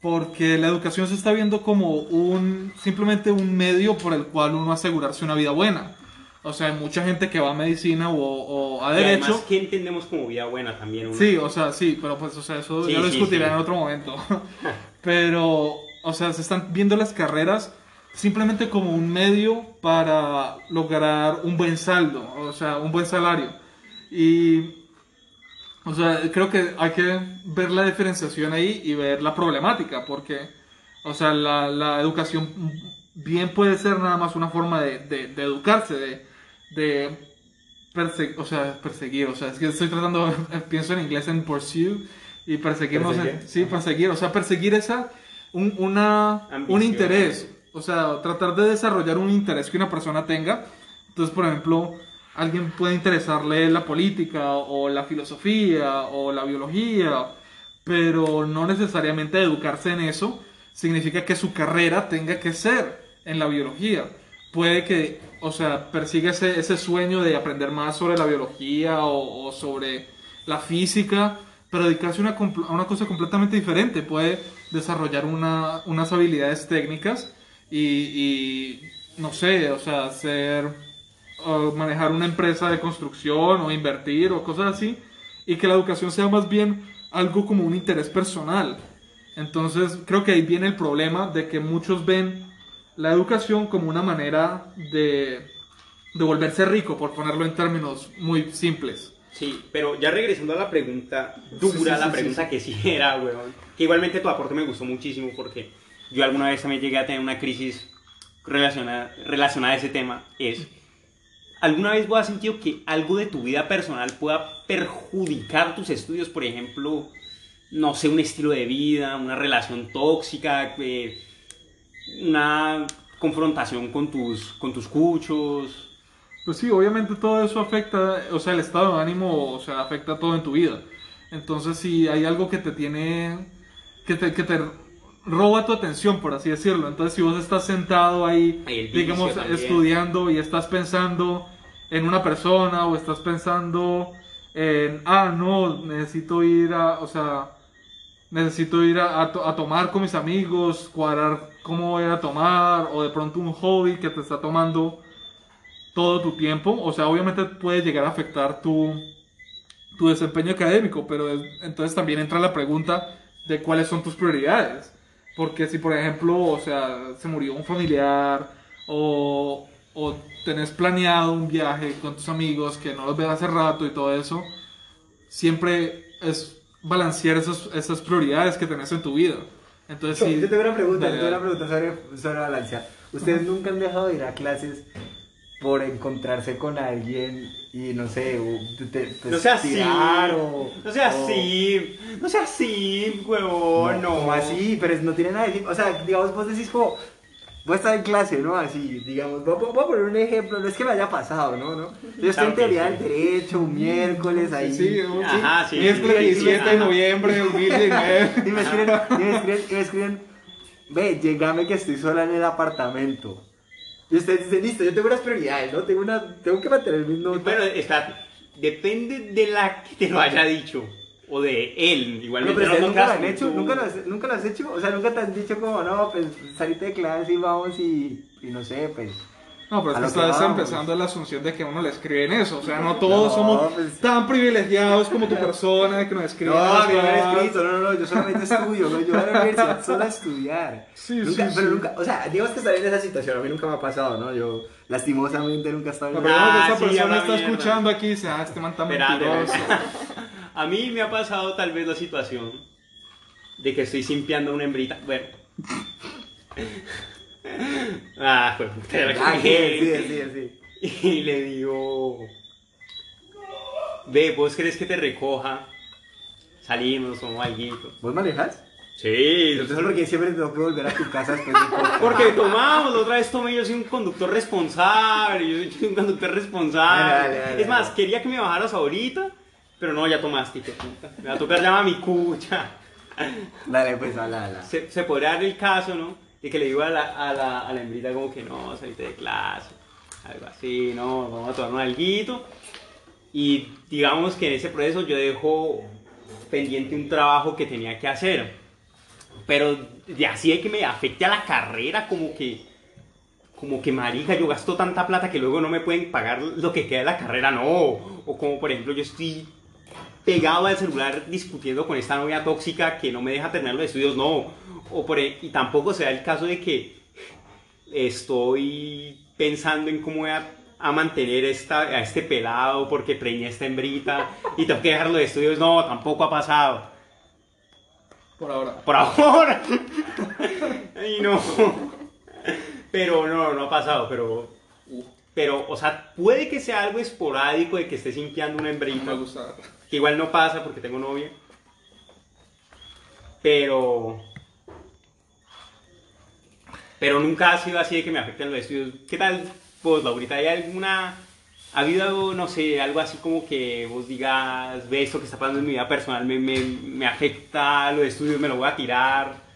Porque la educación se está viendo como un simplemente un medio por el cual uno asegurarse una vida buena. O sea, hay mucha gente que va a medicina o, o a Y además, derecho. ¿qué entendemos como vida buena también? uno? Sí, o sea, sí, pero pues, o sea, eso Sí, ya lo sí, discutiré sí. en otro momento. pero, o sea, se están viendo las carreras simplemente como un medio para lograr un buen saldo, o sea, un buen salario. Y, o sea, creo que hay que ver la diferenciación ahí y ver la problemática, porque, o sea, la, educación bien puede ser nada más una forma de, educarse, de, perseguir, o sea, es que estoy tratando, pienso en inglés en pursue, y perseguirnos, en- sí, perseguir, o sea, perseguir esa, un, una, un Ambición. interés, o sea, tratar de desarrollar un interés que una persona tenga. Entonces, por ejemplo, alguien puede interesarle la política o la filosofía o la biología, pero no necesariamente educarse en eso significa que su carrera tenga que ser en la biología. Puede que, o sea, persiga ese, ese sueño de aprender más sobre la biología o, o sobre la física, pero dedicarse a una, a una cosa completamente diferente. Puede desarrollar una- unas habilidades técnicas y, y, no sé, o sea, hacer, o manejar una empresa de construcción o invertir o cosas así, y que la educación sea más bien algo como un interés personal. Entonces creo que ahí viene el problema de que muchos ven la educación como una manera de, de volverse rico, por ponerlo en términos muy simples. Sí, pero ya regresando a la pregunta dura, Sí, sí, la pregunta que sí era, weón. Que igualmente tu aporte me gustó muchísimo porque yo alguna vez también llegué a tener una crisis relacionada, relacionada a ese tema. Es, ¿alguna vez vos has sentido que algo de tu vida personal pueda perjudicar tus estudios? Por ejemplo, no sé, un estilo de vida, una relación tóxica, eh, una confrontación con tus, con tus cuchos. Pues sí, obviamente todo eso afecta, o sea, el estado de ánimo, o sea, afecta todo en tu vida. Entonces, si hay algo que te tiene, que te, que te roba tu atención, por así decirlo. Entonces, si vos estás sentado ahí, digamos, también. estudiando y estás pensando en una persona o estás pensando en, ah, no, necesito ir a, o sea, necesito ir a, a to- a tomar con mis amigos, cuadrar cómo voy a tomar, o de pronto un hobby que te está tomando todo tu tiempo, o sea, obviamente puede llegar a afectar tu, tu desempeño académico, pero es- entonces también entra la pregunta de cuáles son tus prioridades. Porque si, por ejemplo, o sea, se murió un familiar o, o tenés planeado un viaje con tus amigos que no los ves hace rato y todo eso, siempre es balancear esas, esas prioridades que tenés en tu vida. Entonces, sí, yo tengo una pregunta, yo tengo una pregunta sobre, sobre balancear. ¿Ustedes nunca han dejado de ir a clases por encontrarse con alguien y no sé, o te, pues, No sea así. o- No sea o- así. No sea así, huevón. No. Así, pero es- no tiene nada de decir. O sea, digamos, vos decís como, voy a estar en clase, ¿no? Así, digamos, voy, voy- voy a poner un ejemplo, no es que me haya pasado, ¿no? ¿No? Yo estoy Claro en teoría sí. del derecho, un miércoles ahí. Sí, un- Ajá, sí. Miércoles sí, sí, 17 de noviembre de 2019. Y me escriben, y me escriben, y me escriben, ve, llegame que estoy sola en el apartamento. Y ustedes dicen, listo, yo tengo unas prioridades, ¿no? Tengo, una, tengo que mantener mis notas. Bueno, está. Depende de la que te lo haya dicho. O de él. No, Igualmente pero no nunca lo han hecho, ¿Nunca lo, has, nunca lo has hecho, o sea, nunca te han dicho como, no, pues salite de clase y vamos y, y no sé, pues. No, pero es que estás empezando la asunción de que a uno le escriben eso. O sea, no todos No, somos pues- tan privilegiados como tu persona de que nos escriben. No, a mí me han cosas. escrito, no, no, no, yo solamente estudio, ¿no? yo voy a la universidad solo a estudiar. Sí, nunca, sí, pero sí. nunca, o sea, digamos que estar en esa situación, a mí nunca me ha pasado, ¿no? Yo, lastimosamente, nunca he estado en esa persona que Ah, esa sí, persona está mierda. escuchando aquí y dice, ah, este man está Espérate, mentiroso. A mí me ha pasado tal vez la situación de que estoy simpiando a una hembrita. Bueno. Ah, pues. te la Ah, sí, cogí. sí, sí, sí. Y le digo, ve, ¿vos crees que te recoja? Salimos, somos algo. ¿Vos manejas? Sí, Entonces, ¿por qué siempre tengo que volver a tu casa después de porque tomamos, la otra vez tomé, yo soy un conductor responsable, yo soy un conductor responsable. Dale, dale, dale, es más, quería que me bajaras ahorita, pero no, ya tomaste, puta. Me va a tocar llamar a mi cucha. Dale, pues, habla. Se, se podría dar el caso, ¿no? Que le digo a la, a la, a hembrita como que no, saliste de clase, algo así, no, vamos a tomar un alguito. Y digamos que en ese proceso yo dejo pendiente un trabajo que tenía que hacer. Pero de así de que me afecte a la carrera, como que, como que marica, yo gasto tanta plata que luego no me pueden pagar lo que queda de la carrera, no. O como por ejemplo yo estoy pegado al celular discutiendo con esta novia tóxica que no me deja terminar los estudios, no. O por, y tampoco se da el caso de que estoy pensando en cómo voy a, a mantener esta, a este pelado porque preñé esta hembrita y tengo que dejar los estudios, no, tampoco ha pasado. Por ahora. Por ahora. Ay, no. Pero no, no ha pasado, pero... Pero, o sea, puede que sea algo esporádico de que esté sintiendo una No hembrita. me gusta. Que igual no pasa porque tengo novia. pero... Pero nunca ha sido así de que me afecten los estudios. ¿Qué tal vos, Laurita? ¿Hay alguna... ¿Ha habido, no sé, algo así como que vos digas, ve esto que está pasando en mi vida personal, me, me, me afecta los estudios, me lo voy a tirar?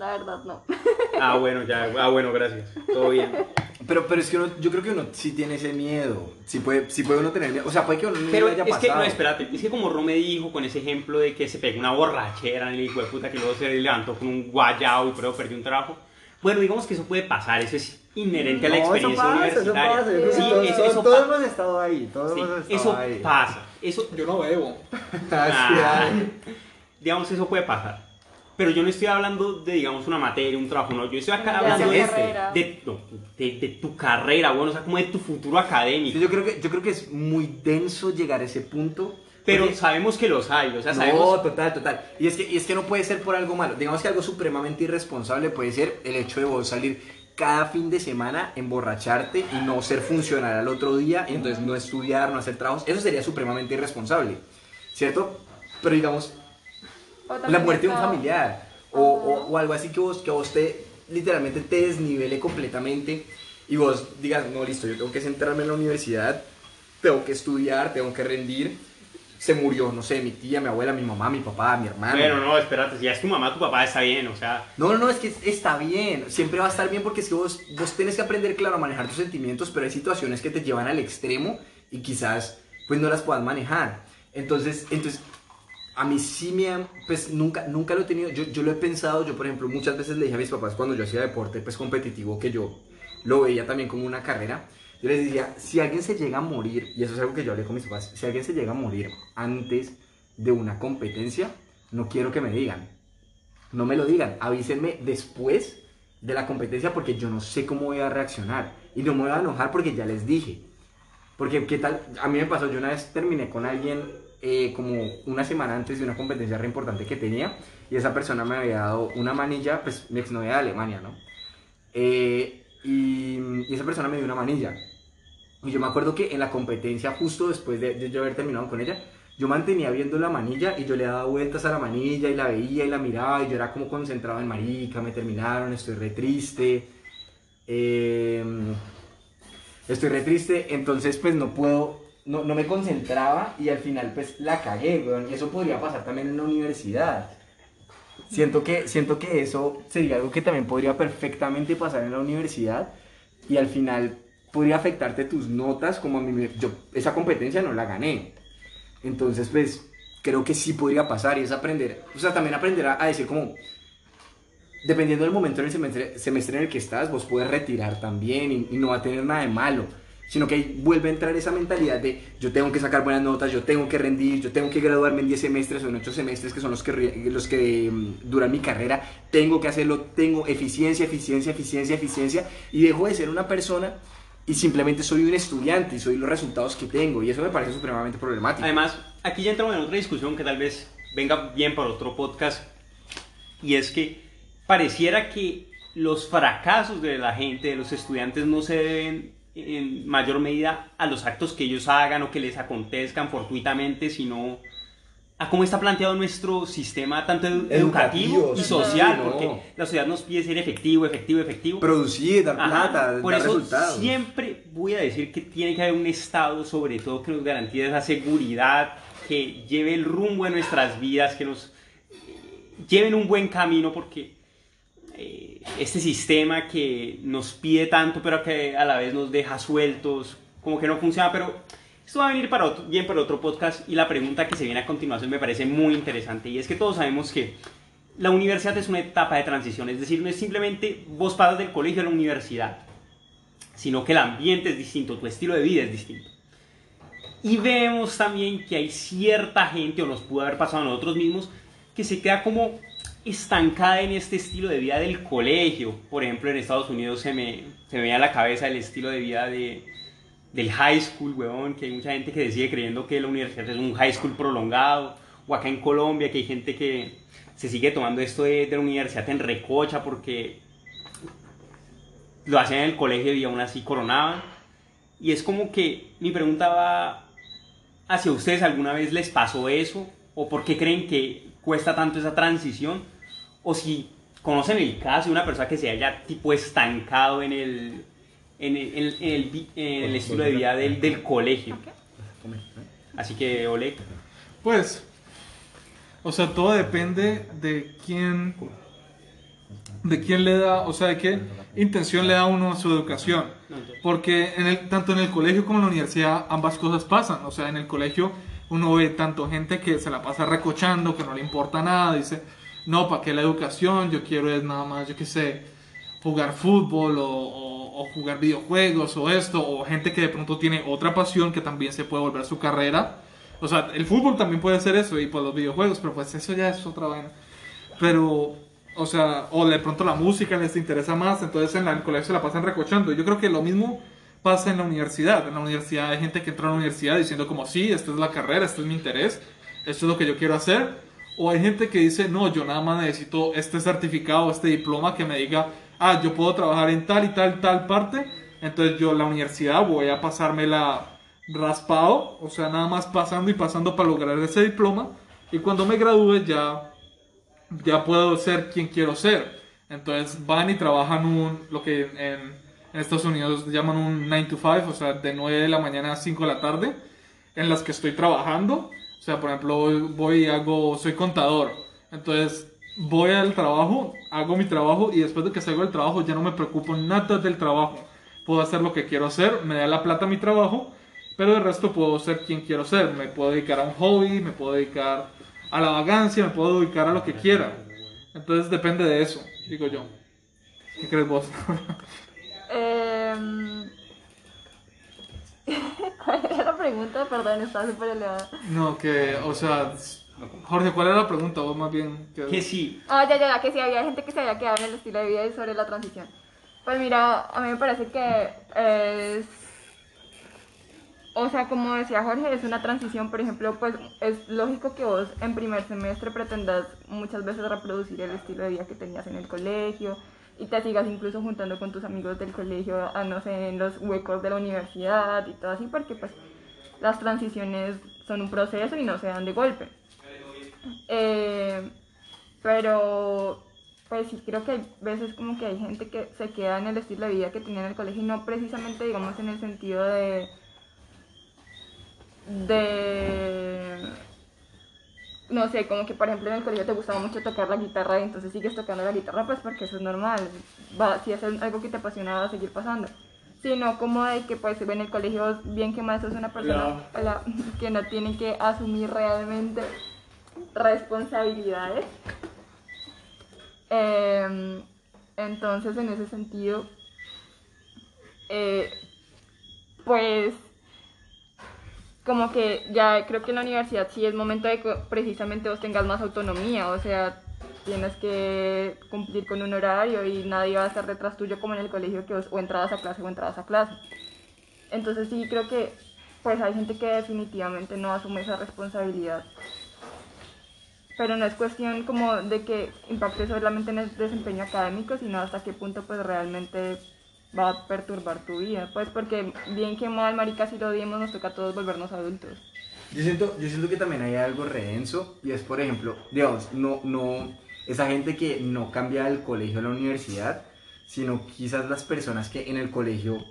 La verdad, no. Ah, bueno, ya. Ah, bueno, gracias. Todo bien. Pero, pero es que uno, yo creo que uno sí tiene ese miedo. Sí puede, sí puede uno tener miedo. O sea, puede que uno no Pero haya es que, no, espérate, es que como Ro me dijo con ese ejemplo de que se pegó una borrachera en el hijo de puta que luego se levantó con un guayao y pero perdió un trabajo. Bueno, digamos que eso puede pasar, eso es inherente a la No, eso experiencia pasa, eso universitaria. pasa. Yo creo que Sí, todos, eso, eso todos hemos estado ahí, todos sí, hemos estado eso ahí. pasa. Eso, Yo no bebo. Ah, digamos, eso puede pasar. Pero yo no estoy hablando de, digamos, una materia, un trabajo, no. Yo estoy acá hablando de, carrera. de, no, de- de tu carrera, bueno, o sea, como de tu futuro académico. Sí, yo, creo que, yo creo que es muy denso llegar a ese punto. Pero sabemos que los hay, o sea, No, sabemos... total, total. Y es, que, y es que no puede ser por algo malo. Digamos que algo supremamente irresponsable puede ser el hecho de vos salir cada fin de semana, emborracharte y no ser funcional al otro día, y entonces no estudiar, no hacer trabajos. Eso sería supremamente irresponsable, ¿cierto? Pero digamos, la muerte de un familiar o, o- o algo así que vos, que vos te literalmente te desnivele completamente y vos digas, no, listo, yo tengo que centrarme en la universidad, tengo que estudiar, tengo que rendir. Se murió, no sé, mi tía, mi abuela, mi mamá, mi papá, mi hermano. Bueno, no, espérate, si ya es tu mamá, tu papá está bien, o sea... No, no, no, es que está bien, siempre va a estar bien porque es que vos, vos tenés que aprender, claro, a manejar tus sentimientos, pero hay situaciones que te llevan al extremo y quizás pues no las puedas manejar. Entonces, entonces a mí sí me han, pues nunca, nunca lo he tenido, yo, yo lo he pensado, yo por ejemplo muchas veces le dije a mis papás cuando yo hacía deporte pues competitivo que yo lo veía también como una carrera, yo les decía, si alguien se llega a morir, y eso es algo que yo hablé con mis papás, si alguien se llega a morir antes de una competencia, no quiero que me digan, no me lo digan, avísenme después de la competencia porque yo no sé cómo voy a reaccionar y no me voy a enojar porque ya les dije. Porque, ¿qué tal? A mí me pasó, yo una vez terminé con alguien eh, como una semana antes de una competencia re importante que tenía y esa persona me había dado una manilla, pues mi exnovia de Alemania, ¿no? Eh, y, y esa persona me dio una manilla. Y yo me acuerdo que en la competencia, justo después de, yo haber terminado con ella, yo mantenía viendo la manilla y yo le daba vueltas a la manilla y la veía y la miraba y yo era como concentrado en marica, me terminaron, estoy re triste. eh, estoy re triste, entonces pues no puedo, no, no me concentraba y al final pues la cagué, weón, y eso podría pasar también en la universidad. Siento que, siento que eso sería algo que también podría perfectamente pasar en la universidad y al final podría afectarte tus notas como a mí, yo esa competencia no la gané. Entonces pues creo que sí podría pasar y es aprender, o sea, también aprender a, a decir como, dependiendo del momento en el semestre, semestre en el que estás, vos puedes retirar también y, y no va a tener nada de malo. Sino que ahí vuelve a entrar esa mentalidad de yo tengo que sacar buenas notas, yo tengo que rendir, yo tengo que graduarme en 10 semestres o en 8 semestres que son los que, los que mm, duran mi carrera, tengo que hacerlo, tengo eficiencia, eficiencia, eficiencia, eficiencia y dejo de ser una persona y simplemente soy un estudiante y soy los resultados que tengo y eso me parece supremamente problemático. Además, aquí ya entramos en otra discusión que tal vez venga bien para otro podcast. Y es que pareciera que los fracasos de la gente, de los estudiantes, no se deben en mayor medida a los actos que ellos hagan o que les acontezcan fortuitamente, sino a cómo está planteado nuestro sistema tanto edu- educativo, Educativo, y social, no. porque la sociedad nos pide ser efectivo, efectivo, efectivo. Producir, dar Ajá, plata, Por dar eso resultados. siempre voy a decir que tiene que haber un Estado, sobre todo, que nos garantice esa seguridad, que lleve el rumbo de nuestras vidas, que nos eh, lleven un buen camino, porque eh, este sistema que nos pide tanto, pero que a la vez nos deja sueltos, como que no funciona, pero esto va a venir para otro, bien para otro podcast y la pregunta que se viene a continuación me parece muy interesante y es que todos sabemos que la universidad es una etapa de transición, es decir, no es simplemente vos pasas del colegio a la universidad, sino que el ambiente es distinto, tu estilo de vida es distinto. Y vemos también que hay cierta gente, o nos pudo haber pasado a nosotros mismos, que se queda como estancada en este estilo de vida del colegio. Por ejemplo, en Estados Unidos se me, se me viene a la cabeza el estilo de vida de, del high school, weón, que hay mucha gente que sigue creyendo que la universidad es un high school prolongado, o acá en Colombia que hay gente que se sigue tomando esto de, de la universidad en recocha porque lo hacían en el colegio y aún así coronaban. Y es como que mi pregunta va hacia ustedes, ¿alguna vez les pasó eso? ¿O por qué creen que cuesta tanto esa transición, o si conocen el caso de una persona que se haya tipo estancado en el, en el, en el- en el vi- en el estilo de vida del, del colegio. Así que, Oleg, Pues, o sea, todo depende de quién, de quién le da, o sea, de qué intención le da uno a su educación. Porque en el, tanto en el colegio como en la universidad ambas cosas pasan. O sea, en el colegio uno ve tanto gente que se la pasa recochando, que no le importa nada, dice, no, ¿para qué la educación? Yo quiero es nada más, yo qué sé, jugar fútbol o, o- o jugar videojuegos o esto, o gente que de pronto tiene otra pasión que también se puede volver su carrera. O sea, el fútbol también puede ser eso y pues los videojuegos, pero pues eso ya es otra vaina. Pero, o sea, o de pronto la música les interesa más, entonces en la- el colegio se la pasan recochando. Yo creo que lo mismo pasa en la universidad. En la universidad hay gente que entra a la universidad diciendo como, sí, esta es la carrera, este es mi interés, esto es lo que yo quiero hacer. O hay gente que dice, no, yo nada más necesito este certificado, este diploma que me diga, ah, yo puedo trabajar en tal y tal, tal parte. Entonces yo la universidad voy a pasármela raspado, o sea, nada más pasando y pasando para lograr ese diploma. Y cuando me gradúe ya ya puedo ser quien quiero ser. Entonces van y trabajan un, lo que en, en Estados Unidos llaman un 9 to 5, o sea, de 9 de la mañana a 5 de la tarde, en las que estoy trabajando. O sea, por ejemplo, voy- y hago, soy contador. Entonces voy al trabajo, hago mi trabajo y después de que salgo del trabajo ya no me preocupo nada del trabajo. Puedo hacer lo que quiero hacer, me da la plata mi trabajo, pero el resto puedo ser quien quiero ser. Me puedo dedicar a un hobby, me puedo dedicar a la vagancia, me puedo dedicar a lo que quiera. Entonces depende de eso, digo yo. ¿Qué crees vos? ¿Cuál era la pregunta? Perdón, estaba súper elevada. no, que, o sea, Jorge, ¿cuál era la pregunta? Vos más bien. que- que sí, Ah, ya, ya, ya, que si había gente que se había quedado en el estilo de vida y sobre la transición. Pues mira, a mí me parece que es... O sea, como decía Jorge, es una transición, por ejemplo, pues es lógico que vos en primer semestre pretendas muchas veces reproducir el estilo de vida que tenías en el colegio y te sigas incluso juntando con tus amigos del colegio, a, no sé, en los huecos de la universidad y todo así, porque pues las transiciones son un proceso y no se dan de golpe. Eh, pero pues sí creo que hay veces como que hay gente que se queda en el estilo de vida que tenía en el colegio y no precisamente digamos en el sentido de de no sé, como que por ejemplo en el colegio te gustaba mucho tocar la guitarra y entonces sigues tocando la guitarra pues porque eso es normal, va, si es algo que te apasiona va a seguir pasando. Sino como de que pues en el colegio bien que más es una persona que no tiene que asumir realmente responsabilidades. Eh, entonces, en ese sentido, eh, pues, como que ya creo que en la universidad sí es momento de que precisamente vos tengas más autonomía, o sea, tienes que cumplir con un horario y nadie va a estar detrás tuyo como en el colegio que vos o entrabas a clase o entrabas a clase. Entonces sí creo que pues hay gente que definitivamente no asume esa responsabilidad pero no es cuestión como de que impacte solamente en el desempeño académico, sino hasta qué punto pues realmente va a perturbar tu vida, pues porque bien que mal, marica, si lo odiemos, nos toca a todos volvernos adultos. Yo siento, yo siento que también hay algo redenso y es, por ejemplo, digamos, no, no, esa gente que no cambia del colegio a la universidad, sino quizás las personas que en el colegio,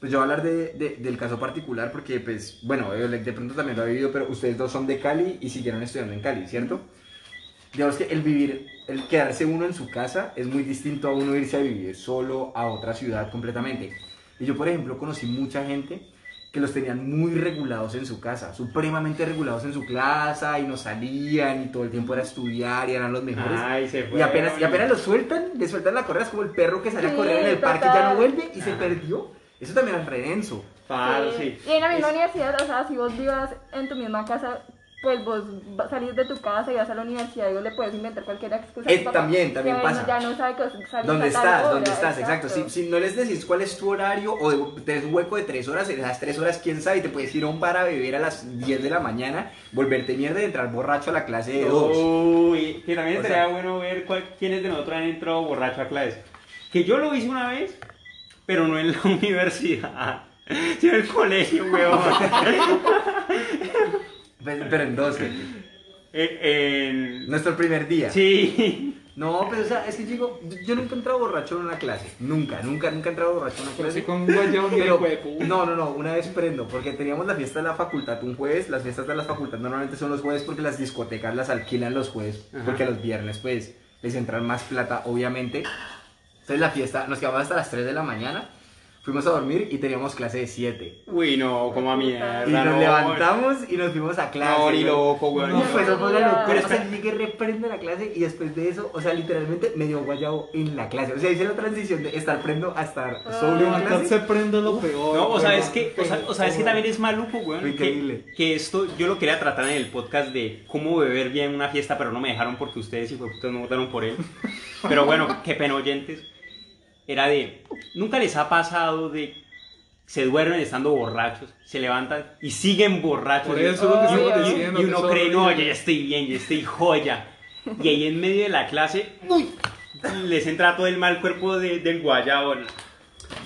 pues yo voy a hablar de, de- del caso particular porque, pues, bueno, Eolec de pronto también lo ha vivido, pero ustedes dos son de Cali y siguieron estudiando en Cali, ¿cierto? Digamos que el vivir, el quedarse uno en su casa es muy distinto a uno irse a vivir solo a otra ciudad completamente. Y yo, por ejemplo, conocí mucha gente que los tenían muy regulados en su casa, supremamente regulados en su casa y no salían y todo el tiempo era estudiar y eran los mejores. Ay, se fue. y, apenas, y apenas los sueltan, le sueltan la correa, es como el perro que sale a Sí, correr en el parque y ya no vuelve y se perdió. Eso también es redenso. Parce. Y en la misma Es- universidad, o sea, si vos vivas en tu misma casa, pues vos salís de tu casa y vas a la universidad y vos le puedes inventar cualquier excusa. a Eh, también, también pasa. Ya no sabe que salís ¿Dónde estás? hora, ¿Dónde estás? Exacto. Si, si no les decís cuál es tu horario o de- un hueco de tres horas, en esas tres horas, quién sabe, te puedes ir a un bar a beber a las 10 de la mañana, volverte mierda y entrar borracho a la clase de dos. Uy, que también O estaría sea- bueno ver cuál- quiénes de nosotros han entrado borracho a clases. Que yo lo hice una vez, pero no en la universidad, sino en el colegio, weón. Pero, en 12. en... en- Nuestro primer día. Sí. No, pero o sea, es que digo, yo nunca he entrado borracho en una clase. Nunca, nunca, nunca he entrado borracho en una Pero clase. con Pero- no, no, no, una vez prendo, porque teníamos la fiesta de la facultad un jueves, las fiestas de la facultad normalmente son los jueves porque las discotecas las alquilan los jueves, Ajá. porque los viernes pues les entran más plata, obviamente. Entonces la fiesta, nos quedamos hasta las 3 de la mañana, fuimos a dormir y teníamos clase de 7. Uy, no, como a mierda. Y nos no. levantamos y nos fuimos a clase. No, ni güey. loco, güey. No, eso fue una no, locura. O sea, llegué reprendo la clase y después de eso, o sea, literalmente me dio guayabo en la clase. O sea, hice la transición de estar prendo a estar sobrio en Levantarse clase. prende lo peor. No, o sea, es que, o sea, o sea, es que también es maluco, weón. increíble. Que, que esto yo lo quería tratar en el podcast de cómo beber bien en una fiesta, pero no me dejaron porque ustedes, de putas, no votaron por él. Pero bueno, qué pena oyentes. Era de, nunca les ha pasado de se duermen estando borrachos, se levantan y siguen borrachos. Por Y- es lo que diciendo. que uno es cree, no, horrible. ya estoy bien, ya estoy joya. Y ahí en medio de la clase, uy, les entra todo el mal cuerpo de- del guayabo.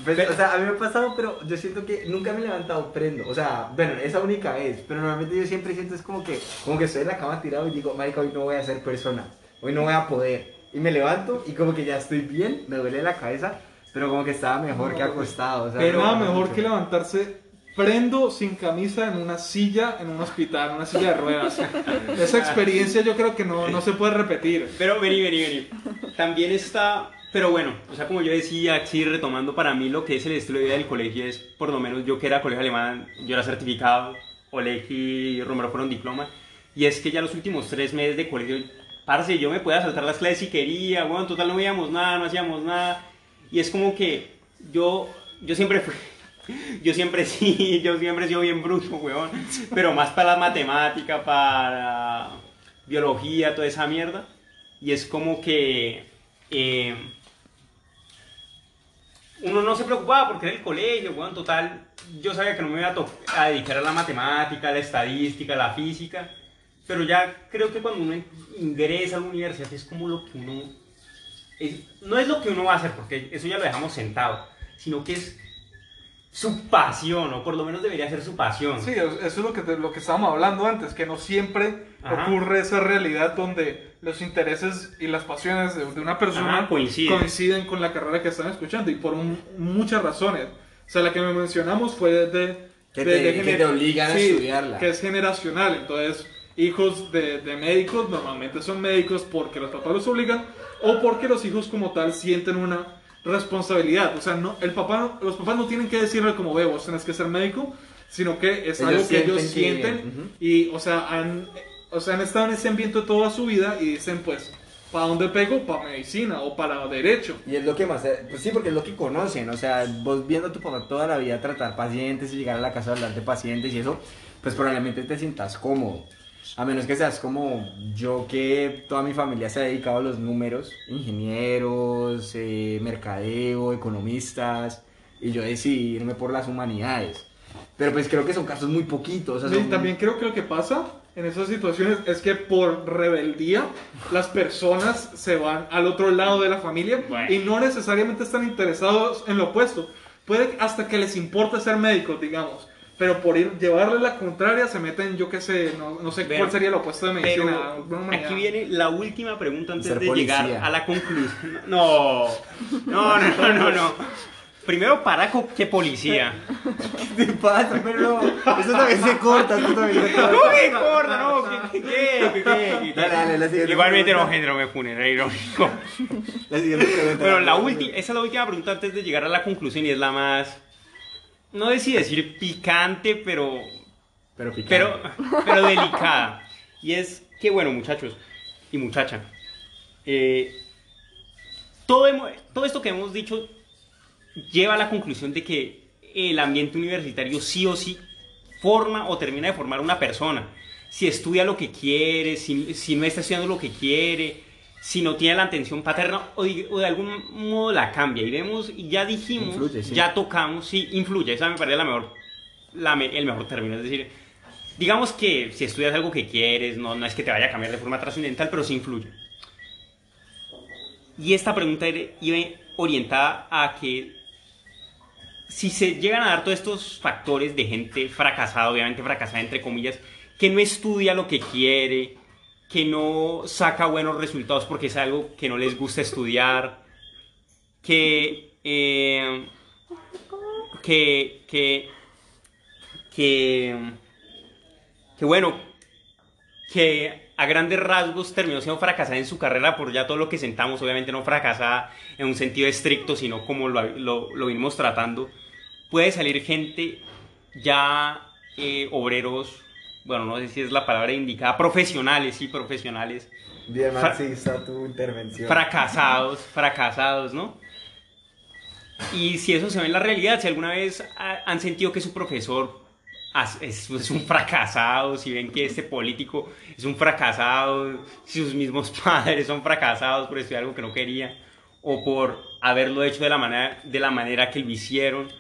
Pues, o sea, a mí me ha pasado, pero yo siento que nunca me he levantado prendo. O sea, bueno, esa única vez. Pero normalmente yo siempre siento es como que, como que estoy en la cama tirado y digo, marica, hoy no voy a ser persona. Hoy no voy a poder. Y me levanto y como que ya estoy bien, me duele la cabeza, pero como que estaba mejor que acostado. O sea, Pero no, nada no, mejor mucho. que levantarse prendo sin camisa en una silla en un hospital, en una silla de ruedas. Esa experiencia yo creo que no, no se puede repetir. Pero vení, vení, vení. También está, pero bueno, o sea, como yo decía, aquí retomando para mí lo que es el estilo de vida del colegio es, por lo menos yo que era colegio alemán, yo era certificado, Olegi y Romero fueron diploma, y es que ya los últimos tres meses de colegio, parce, yo me podía saltar las clases si quería, bueno, en total no veíamos nada, no hacíamos nada, y es como que yo, yo siempre fui... Yo siempre sí, yo siempre he sido bien bruto, weón. Pero más para la matemática, para biología, toda esa mierda. Y es como que eh, uno no se preocupaba porque era el colegio, weón. Total, yo sabía que no me iba a, a dedicar a la matemática, la estadística, la física. Pero ya creo que cuando uno ingresa a la universidad es como lo que uno... es- no es lo que uno va a hacer, porque eso ya lo dejamos sentado, sino que es su pasión, o por lo menos debería ser su pasión. Sí, eso es lo que, te- lo que estábamos hablando antes, que no siempre Ajá. ocurre esa realidad donde los intereses y las pasiones de, de una persona Ajá, coinciden. coinciden con la carrera que están escuchando y por un- muchas razones. O sea, la que me mencionamos fue de... Que te- de que te obligan a sí, estudiarla. Que es generacional, entonces hijos de, de médicos normalmente son médicos porque los papás los obligan o porque los hijos como tal sienten una responsabilidad. O sea, no, el papá, los papás no tienen que decirle como ve, vos tenés que ser médico, sino que es Ellos algo que ellos sienten que- y, o sea, han, o sea, han estado en ese ambiente toda su vida y dicen, pues, ¿para dónde pego? Para medicina o para derecho. Y es lo que más, pues sí, porque es lo que conocen, o sea, vos viendo a tu papá toda la vida tratar pacientes y llegar a la casa a hablar de pacientes y eso, pues probablemente te sientas cómodo. A menos que seas como yo que toda mi familia se ha dedicado a los números, ingenieros, eh, mercadeo, economistas, y yo decidí irme por las humanidades. Pero pues creo que son casos muy poquitos. o sea, Sí, son- también creo que lo que pasa en esas situaciones es que por rebeldía las personas se van al otro lado de la familia Bueno. y no necesariamente están interesados en lo opuesto. Puede hasta que les importe ser médicos, digamos. Pero por ir, llevarle la contraria se meten, yo qué sé, no, no sé Pero- cuál sería lo opuesto de medicina. Aquí viene la última pregunta antes de policía. llegar a la conclusión. No, no, no, no, no. no. Primero paraco que policía. ¿Qué te pasa? Pero no, eso también se corta, eso también se corta. No, qué corta, no, qué, qué, qué, qué, qué. Dale, dale, la siguiente Igualmente no, género me pone era irónico. La siguiente pregunta. Bueno, la última, esa es la última pregunta antes de llegar a la conclusión y es la más, no sé si decir picante, pero Pero picante. pero, pero delicada. Y es que, bueno, muchachos y muchacha, eh, todo, todo esto que hemos dicho lleva a la conclusión de que el ambiente universitario sí o sí forma o termina de formar una persona. Si estudia lo que quiere, si, si no está estudiando lo que quiere, si no tiene la atención paterna o de, o de algún modo la cambia. Y vemos, y ya dijimos, Influye, sí. ya tocamos, sí, influye. Esa me parece la mejor, la el mejor término. Es decir, digamos que si estudias algo que quieres, no, no es que te vaya a cambiar de forma trascendental, pero sí influye. Y esta pregunta iba orientada a que si se llegan a dar todos estos factores de gente fracasada, obviamente fracasada entre comillas, que no estudia lo que quiere, que no saca buenos resultados porque es algo que no les gusta estudiar, que, eh, que, que, que, que bueno, que a grandes rasgos terminó siendo fracasada en su carrera por ya todo lo que sentamos, obviamente no fracasada en un sentido estricto, sino como lo, lo, lo vinimos tratando, puede salir gente ya eh, obreros, bueno, no sé si es la palabra indicada, profesionales, sí, profesionales. Bien marxista tu intervención. Fracasados, fracasados, ¿no? Y si eso se ve en la realidad, si alguna vez han sentido que su profesor es, un fracasado, si ven que este político es un fracasado, si sus mismos padres son fracasados por estudiar algo que no querían, o por haberlo hecho de la manera, de la manera que lo hicieron,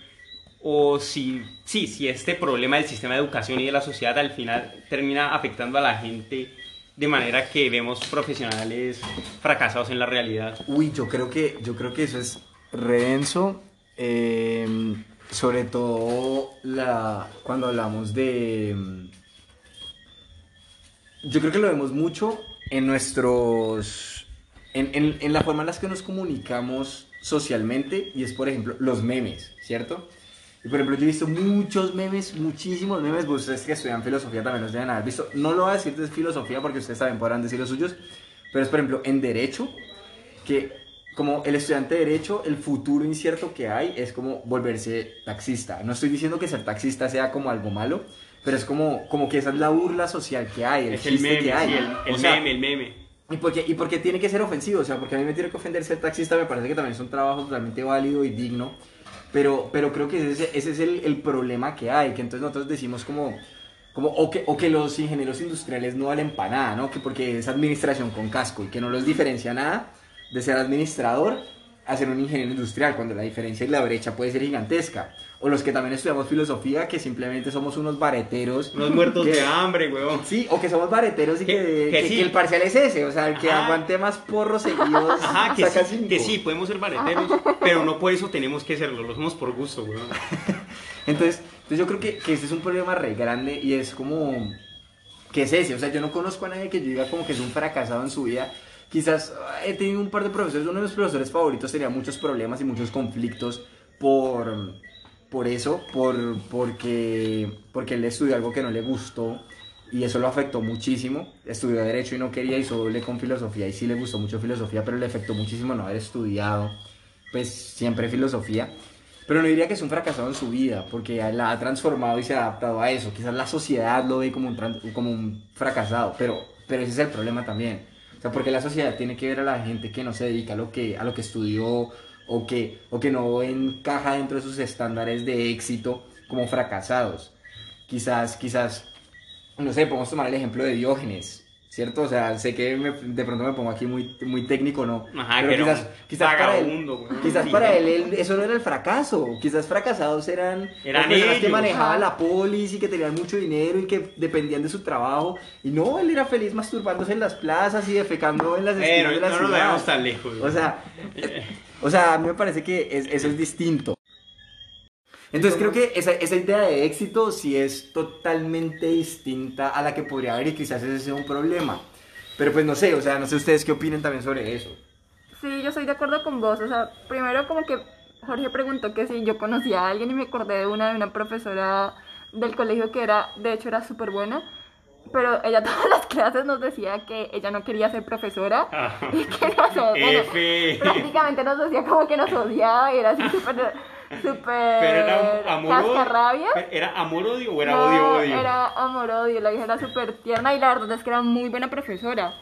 o si, sí, si este problema del sistema de educación y de la sociedad al final termina afectando a la gente de manera que vemos profesionales fracasados en la realidad. Uy, yo creo que, yo creo que eso es redenso, em, sobre todo la, cuando hablamos de... Yo creo que lo vemos mucho en nuestros... En, en, en la forma en la que nos comunicamos socialmente y es, por ejemplo, los memes, ¿cierto? Y por ejemplo, yo he visto muchos memes, muchísimos memes. Ustedes que estudian filosofía también los deben haber visto. No lo voy a decir de filosofía porque ustedes saben, podrán decir los suyos. Pero es, por ejemplo, en Derecho, que como el estudiante de Derecho, el futuro incierto que hay es como volverse taxista. No estoy diciendo que ser taxista sea como algo malo, pero es como, como que esa es la burla social que hay, el es el meme, que hay. el, meme, el meme. ¿Y porque, y porque tiene que ser ofensivo, o sea, porque a mí me tiene que ofender ser taxista, me parece que también es un trabajo totalmente válido y digno. Pero, pero creo que ese, ese es el, el, problema que hay, que entonces nosotros decimos como, como o, que, o que los ingenieros industriales no valen para nada, ¿no? Que porque es administración con casco y que no los diferencia nada de ser administrador a ser un ingeniero industrial, cuando la diferencia y la brecha puede ser gigantesca. O los que también estudiamos filosofía, que simplemente somos unos bareteros. Unos muertos de hambre, weón. Sí, o que somos bareteros y que, que, el parcial es ese, o sea, el que aguante más porros seguidos. Ajá, que, sí, que sí, podemos ser bareteros, pero no por eso tenemos que serlo, lo somos por gusto, weón. entonces, entonces yo creo que, que ese es un problema re grande y es como... ¿Qué es ese? O sea, yo no conozco a nadie que diga como que es un fracasado en su vida quizás he tenido un par de profesores, uno de mis profesores favoritos tenía muchos problemas y muchos conflictos por, por eso, por, porque, porque él estudió algo que no le gustó y eso lo afectó muchísimo. Estudió Derecho y no quería, hizo doble con Filosofía y sí le gustó mucho Filosofía, pero le afectó muchísimo no haber estudiado, pues siempre Filosofía. Pero no diría que es un fracasado en su vida, porque la ha transformado y se ha adaptado a eso. Quizás la sociedad lo ve como un, como un fracasado, pero, pero ese es el problema también o sea, porque la sociedad tiene que ver a la gente que no se dedica a lo que, a lo que estudió o que, o que no encaja dentro de sus estándares de éxito como fracasados. Quizás, quizás, no sé, podemos tomar el ejemplo de Diógenes. ¿Cierto? O sea, sé que de pronto me pongo aquí muy, muy técnico, ¿no? Ajá, pero quizás, quizás para él, quizás para él, eso no era el fracaso, quizás fracasados eran, eran personas que manejaban la polis y que tenían mucho dinero y que dependían de su trabajo, y no, él era feliz masturbándose en las plazas y defecando en las esquinas de la no ciudad. No tan lejos. O sea, o sea, a mí me parece que eso es distinto. Entonces creo que esa, esa, idea de éxito sí es totalmente distinta a la que podría haber y quizás ese sea un problema. Pero pues no sé, o sea, no sé ustedes qué opinen también sobre eso. Sí, yo estoy de acuerdo con vos. O sea, primero como que Jorge preguntó que si yo conocía a alguien y me acordé de una, de una profesora del colegio que era, de hecho era súper buena. Pero ella todas las clases nos decía que ella no quería ser profesora y que nos, bueno, prácticamente nos decía como que nos odiaba y era así súper súper Pero era amor ¿Era amor odio o era odio odio? Era amor odio, la hija era súper tierna y la verdad es que era muy buena profesora.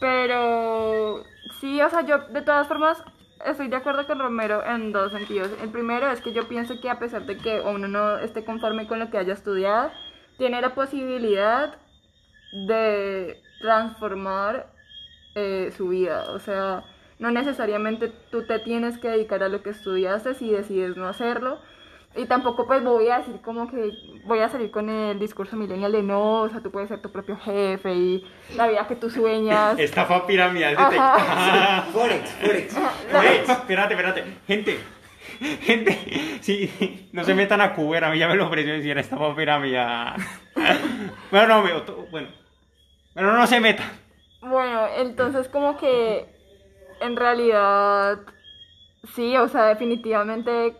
Pero sí, o sea, yo de todas formas estoy de acuerdo con Romero en dos sentidos. El primero es que yo pienso que a pesar de que uno no esté conforme con lo que haya estudiado, tiene la posibilidad de transformar eh, su vida. O sea, no necesariamente tú te tienes que dedicar a lo que estudiaste si decides no hacerlo. Y tampoco pues voy a decir como que voy a salir con el discurso millennial de no, o sea, tú puedes ser tu propio jefe y la vida que tú sueñas. Estafa piramidal. Forex, Forex. Forex, espérate, espérate. Gente, gente, sí, no se metan a Cuber, a mí ya me lo ofreció decir estafa piramidal. Bueno, no, bueno, bueno, no se metan. Bueno, entonces como que en realidad sí, o sea, definitivamente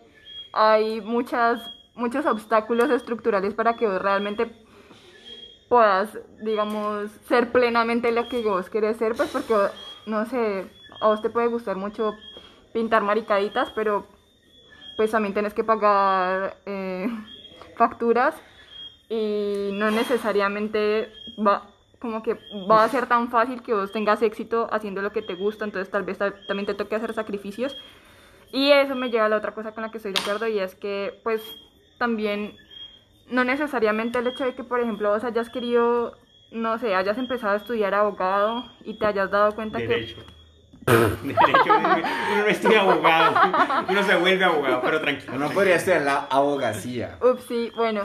hay muchas, muchos obstáculos estructurales para que vos realmente puedas, digamos, ser plenamente lo que vos querés ser, pues porque, no sé, a vos te puede gustar mucho pintar maricaditas, pero pues también tenés que pagar eh, facturas y no necesariamente va como que va a ser tan fácil que vos tengas éxito haciendo lo que te gusta, entonces tal vez también te toque hacer sacrificios. Y eso me lleva a la otra cosa con la que estoy de acuerdo y es que pues también no necesariamente el hecho de que por ejemplo vos hayas querido, no sé, hayas empezado a estudiar abogado y te hayas dado cuenta Derecho. que... Derecho. Uno no estudia abogado, uno se vuelve abogado, pero tranquilo. Uno podría estudiar la abogacía. Ups, sí, bueno.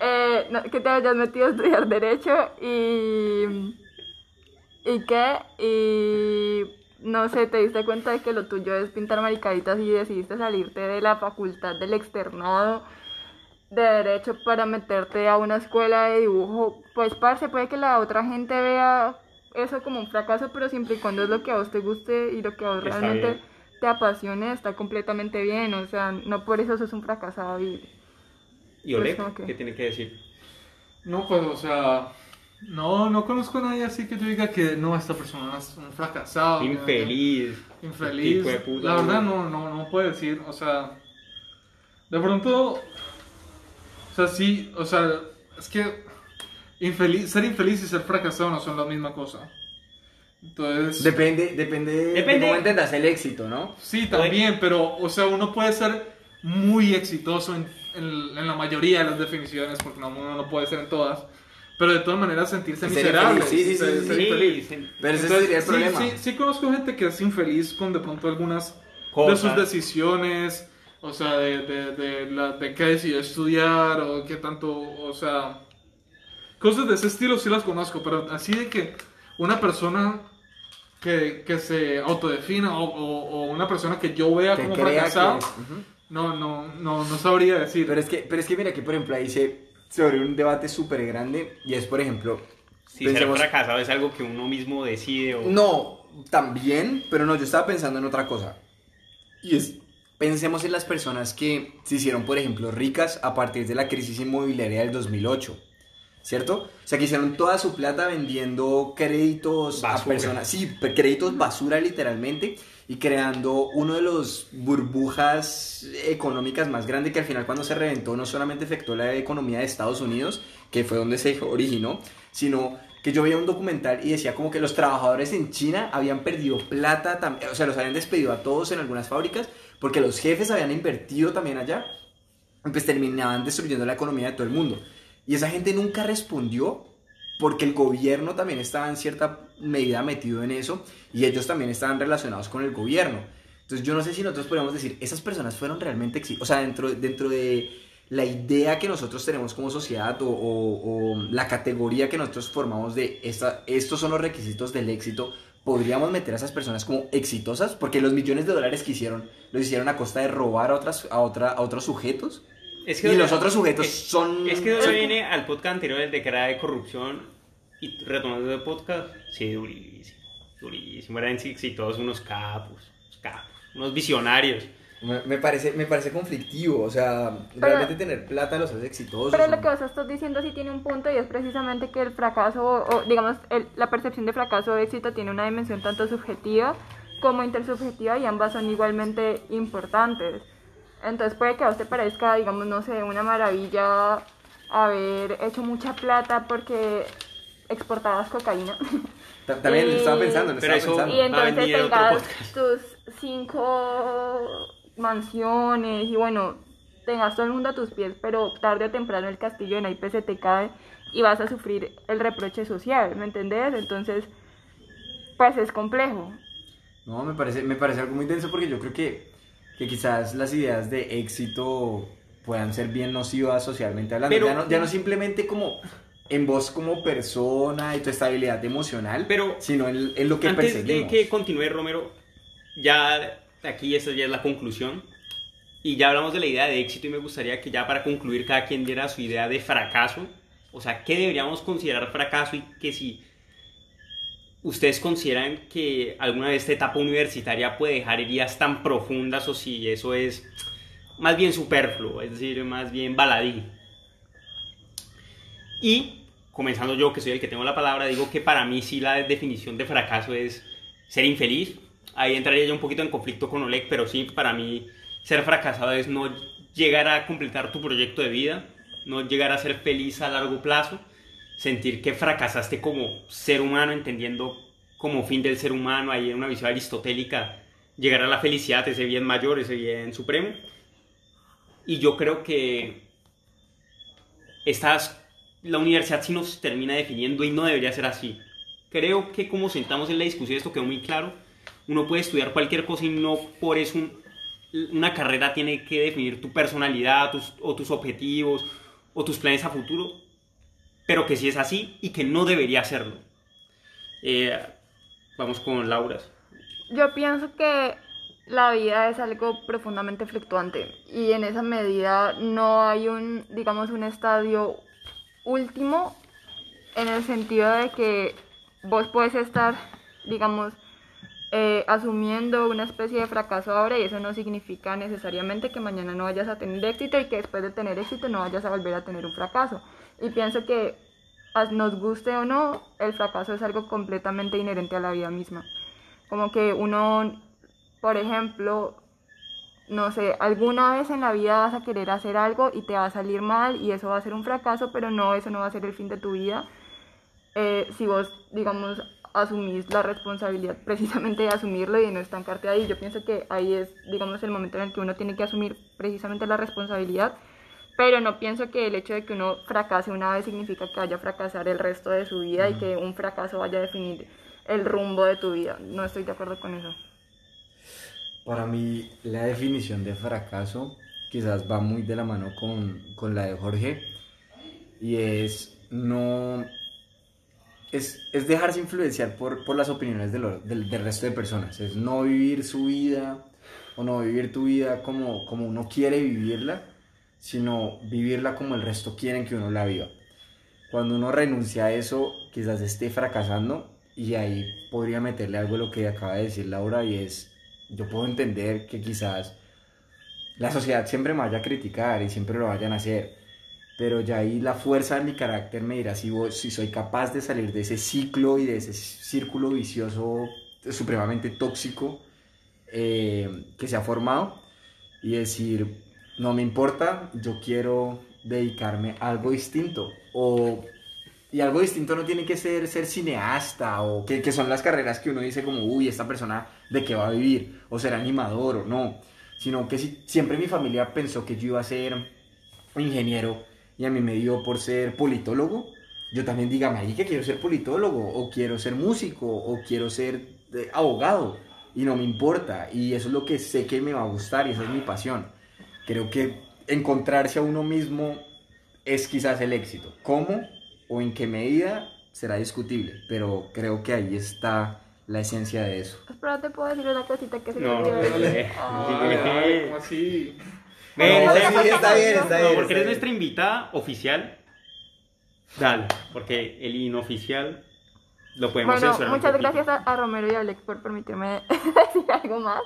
Eh, que te hayas metido a estudiar derecho y... ¿Y qué? Y no sé, te diste cuenta de que lo tuyo es pintar maricaditas y decidiste salirte de la facultad del externado de derecho para meterte a una escuela de dibujo, pues parce, puede que la otra gente vea eso como un fracaso, pero siempre y cuando es lo que a vos te guste y lo que a vos realmente te apasione, está completamente bien, o sea, no por eso sos un fracasado y... ¿Y Oleg? Pues ¿Qué tiene que decir? No, pues, o sea, no, no conozco a nadie así que yo diga que no, esta persona es un fracasado. Infeliz. Infeliz. la verdad no, no, no puedo decir, o sea, de pronto, o sea, sí, o sea, es que infeliz, ser infeliz y ser fracasado no son la misma cosa. Entonces... Depende, depende, depende. de cómo entendas el éxito, ¿no? Sí, también, pero, o sea, uno puede ser muy exitoso en, en, la mayoría de las definiciones, porque no, uno no puede ser en todas pero de todas maneras sentirse miserable. Sí, sí, sí, Pero ese sería el problema. Sí, sí, conozco gente que es infeliz con de pronto algunas de sus decisiones, o sea, de, de, de, la, de qué decidió estudiar o qué tanto, o sea, cosas de ese estilo sí las conozco, pero así de que una persona que, que se autodefina o, o, una persona que yo vea como fracasado, no, no, no, no sabría decir. Pero es que, pero es que mira, aquí por ejemplo ahí dice sobre un debate súper grande y es, por ejemplo... Si pensemos... ser fracasado es algo que uno mismo decide o... No, también, pero no, yo estaba pensando en otra cosa. Y es, pensemos en las personas que se hicieron, por ejemplo, ricas a partir de la crisis inmobiliaria del 2008. ¿Cierto? O sea, que hicieron toda su plata vendiendo créditos a personas. Sí, créditos basura literalmente y creando uno de los burbujas económicas más grandes que al final cuando se reventó no solamente afectó la economía de Estados Unidos, que fue donde se originó, sino que yo veía un documental y decía como que los trabajadores en China habían perdido plata, o sea, los habían despedido a todos en algunas fábricas porque los jefes habían invertido también allá, pues terminaban destruyendo la economía de todo el mundo. Y esa gente nunca respondió porque el gobierno también estaba en cierta medida metido en eso y ellos también estaban relacionados con el gobierno. Entonces yo no sé si nosotros podemos decir, esas personas fueron realmente o sea, dentro, dentro de la idea que nosotros tenemos como sociedad o, la categoría que nosotros formamos de esta, estos son los requisitos del éxito, podríamos meter a esas personas como exitosas, porque los millones de dólares que hicieron, los hicieron a costa de robar a, otras, a, otra, a otros sujetos. Es que y los otros sujetos son... Es que viene al podcast anterior de que era de corrupción y retomando el podcast, sí, durísimo, durísimo, eran exitosos unos capos, unos capos, unos visionarios. Me, parece, me parece conflictivo, o sea, realmente tener plata los hace exitosos. Pero lo que vos estás diciendo sí tiene un punto y es precisamente que el fracaso, o, digamos, la percepción de fracaso o éxito tiene una dimensión tanto subjetiva como intersubjetiva y ambas son igualmente importantes. Entonces puede que a usted parezca, digamos, no sé, una maravilla haber hecho mucha plata porque exportabas cocaína. También estaba pensando, estaba pensando. Y entonces tengas tus cinco mansiones y bueno, tengas todo el mundo a tus pies, pero tarde o temprano el castillo de naipes se te cae y vas a sufrir el reproche social, ¿me entendés? Entonces, pues es complejo. No, me parece, me parece algo muy denso porque yo creo que que quizás las ideas de éxito puedan ser bien nocivas socialmente hablando. Pero, ya, no, ya no simplemente como en vos como persona y tu estabilidad emocional, pero sino en, lo que antes perseguimos. de que continúe Romero, ya aquí esta ya es la conclusión y ya hablamos de la idea de éxito y me gustaría que ya para concluir cada quien diera su idea de fracaso, o sea, qué deberíamos considerar fracaso y que si ¿ustedes consideran que alguna vez esta etapa universitaria puede dejar heridas tan profundas o si eso es más bien superfluo, es decir, más bien baladí? Y comenzando yo, que soy el que tengo la palabra, digo que para mí sí la definición de fracaso es ser infeliz. Ahí entraría yo un poquito en conflicto con Oleg, pero sí, para mí ser fracasado es no llegar a completar tu proyecto de vida, no llegar a ser feliz a largo plazo, sentir que fracasaste como ser humano, entendiendo como fin del ser humano, ahí en una visión aristotélica, llegar a la felicidad, ese bien mayor, ese bien supremo. Y yo creo que estas la universidad sí nos termina definiendo y no debería ser así. Creo que como sentamos en la discusión esto quedó muy claro. Uno puede estudiar cualquier cosa y no por eso una carrera tiene que definir tu personalidad o tus objetivos o tus planes a futuro, pero que sí es así y que no debería serlo. Eh, vamos con Laura. Yo pienso que la vida es algo profundamente fluctuante y en esa medida no hay un, digamos, un estadio último en el sentido de que vos puedes estar, digamos, eh, asumiendo una especie de fracaso ahora y eso no significa necesariamente que mañana no vayas a tener éxito y que después de tener éxito no vayas a volver a tener un fracaso. Y pienso que nos guste o no, el fracaso es algo completamente inherente a la vida misma. Como que uno, por ejemplo, no sé, alguna vez en la vida vas a querer hacer algo y te va a salir mal y eso va a ser un fracaso, pero no, eso no va a ser el fin de tu vida. Eh, si vos, digamos, asumís la responsabilidad precisamente de asumirlo y de no estancarte ahí, yo pienso que ahí es, digamos, el momento en el que uno tiene que asumir precisamente la responsabilidad, pero no pienso que el hecho de que uno fracase una vez significa que vaya a fracasar el resto de su vida y que un fracaso vaya a definir el rumbo de tu vida. No estoy de acuerdo con eso. Para mí la definición de fracaso quizás va muy de la mano con, la de Jorge y es no es, dejarse influenciar por, las opiniones del, del, resto de personas, es no vivir su vida o no vivir tu vida como, como uno quiere vivirla, sino vivirla como el resto quieren que uno la viva. Cuando uno renuncia a eso, quizás esté fracasando y ahí podría meterle algo a lo que acaba de decir Laura y es yo puedo entender que quizás la sociedad siempre me vaya a criticar y siempre lo vayan a hacer, pero ya ahí la fuerza de mi carácter me dirá si, si soy capaz de salir de ese ciclo y de ese círculo vicioso supremamente tóxico eh, que se ha formado y decir, no me importa, yo quiero dedicarme a algo distinto. O y algo distinto no tiene que ser ser cineasta o que, que, son las carreras que uno dice como, uy, esta persona de qué va a vivir, o ser animador o no, sino que si, siempre mi familia pensó que yo iba a ser ingeniero y a mí me dio por ser politólogo, yo también ahí que quiero ser politólogo o quiero ser músico o quiero ser eh, abogado y no me importa y eso es lo que sé que me va a gustar y esa es mi pasión. Creo que encontrarse a uno mismo es quizás el éxito. ¿Cómo? o en qué medida será discutible, pero creo que ahí está la esencia de eso. Espera, te puedo decir una cosita que se no, me olvidó decir. ¿Cómo así? Ven, está bien, está bien. Porque eres nuestra invitada oficial. Dale, porque el inoficial lo podemos bueno, Muchas gracias a, a, Romero y a Alex por permitirme decir algo más.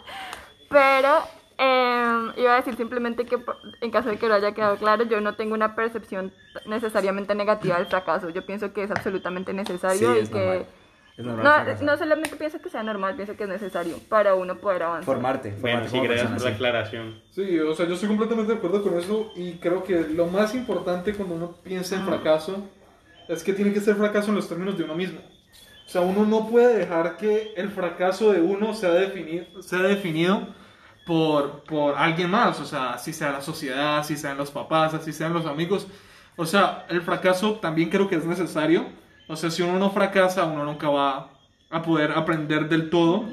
Pero eh, iba a decir simplemente que en caso de que lo haya quedado claro, yo no tengo una percepción necesariamente negativa del fracaso. Yo pienso que es absolutamente necesario y que... no, no, solamente pienso que sea normal, pienso que es necesario para uno poder avanzar. Formarte. bueno, sí, gracias por la aclaración. Sí, o sea, yo estoy completamente de acuerdo con eso y creo que lo más importante cuando uno piensa en fracaso es que tiene que ser fracaso en los términos de uno mismo. O sea, uno no puede dejar que el fracaso de uno sea, definir, sea definido por, por alguien más, o sea, si sea la sociedad, si sean los papás, si sean los amigos. O sea, el fracaso también creo que es necesario. O sea, si uno no fracasa, uno nunca va a poder aprender del todo.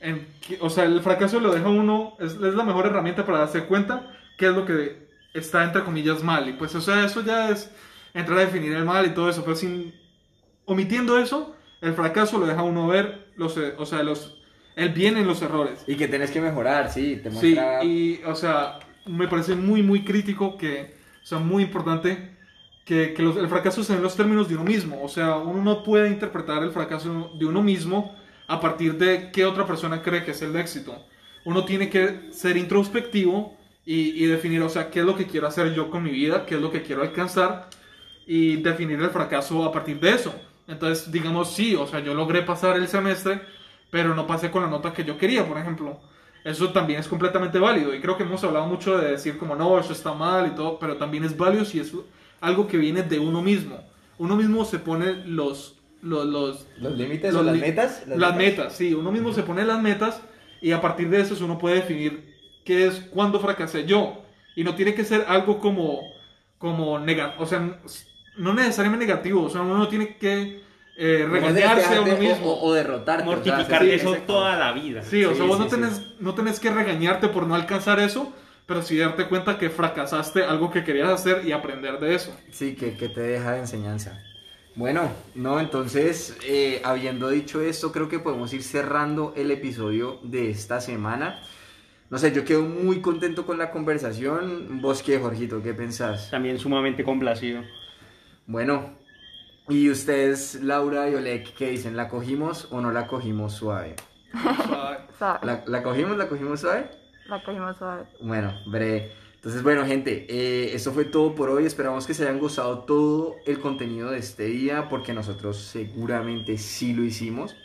En, o sea, el fracaso lo deja uno, es, es, la mejor herramienta para darse cuenta qué es lo que está entre comillas mal. Y pues, o sea, eso ya es entrar a definir el mal y todo eso, pero sin omitiendo eso, el fracaso lo deja uno ver los, o sea, los el bien en los errores. Y que tenés que mejorar, sí, te muestra... Sí, y, o sea, me parece muy, muy crítico que, o sea, muy importante que, que los- el fracaso da en los términos de uno mismo. O sea, uno no puede interpretar el fracaso de uno mismo a partir de qué otra persona cree que es el éxito. Uno tiene que ser introspectivo y, y definir, o sea, qué es lo que quiero hacer yo con mi vida, qué es lo que quiero alcanzar y definir el fracaso a partir de eso. Entonces, digamos, sí, o sea, yo logré pasar el semestre, pero no pasé con la nota que yo quería, por ejemplo. Eso también es completamente válido y creo que hemos hablado mucho de decir como no, eso está mal y todo, pero también es válido si es algo que viene de uno mismo. Uno mismo se pone los... los, los ¿Los límites los o las li- metas? Las, metas, sí. Uno mismo se pone las metas y a partir de eso uno puede definir qué es cuándo fracasé yo. Y no tiene que ser algo como, como negativo, o sea, no necesariamente negativo, o sea, uno no tiene que eh, regañarse a uno mismo. O, o derrotarte. o sea, Mortificar sí, de eso toda la vida. Sí, o Sí, sea, vos sí, no, sí. tenés, no tenés que regañarte por no alcanzar eso, pero sí darte cuenta que fracasaste algo que querías hacer y aprender de eso. Sí, que, que te deja de enseñanza. Bueno, no, entonces, eh, habiendo dicho esto, creo que podemos ir cerrando el episodio de esta semana. No sé, yo quedo muy contento con la conversación. ¿Vos qué, Jorgito? ¿Qué pensás? También sumamente complacido. Bueno, y ustedes, Laura y Oleg, ¿qué dicen? ¿La cogimos o no la cogimos suave? Suave. ¿La, la cogimos? ¿La cogimos suave? La cogimos suave. Bueno, breve. Entonces, bueno, gente, eh, esto fue todo por hoy. Esperamos que se hayan gustado todo el contenido de este día, porque nosotros seguramente sí lo hicimos.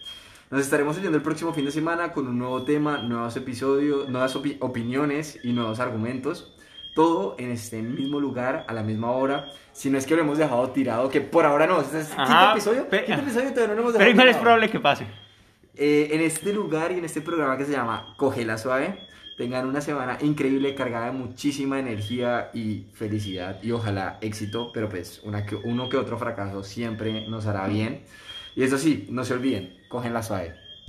Nos estaremos oyendo el próximo fin de semana con un nuevo tema, nuevos episodios, nuevas opi- opiniones y nuevos argumentos. Todo en este mismo lugar, a la misma hora. Si no es que lo hemos dejado tirado, que por ahora no. Este es quinto Ajá, episodio. pe- Quinto episodio todavía no lo hemos Pero dejado igual es probable que pase. Eh, en este lugar y en este programa que se llama Cogela Suave, tengan una semana increíble, cargada de muchísima energía y felicidad y ojalá éxito, pero pues una que, uno que otro fracaso siempre nos hará bien. Y eso sí, no se olviden, Cógenla Suave.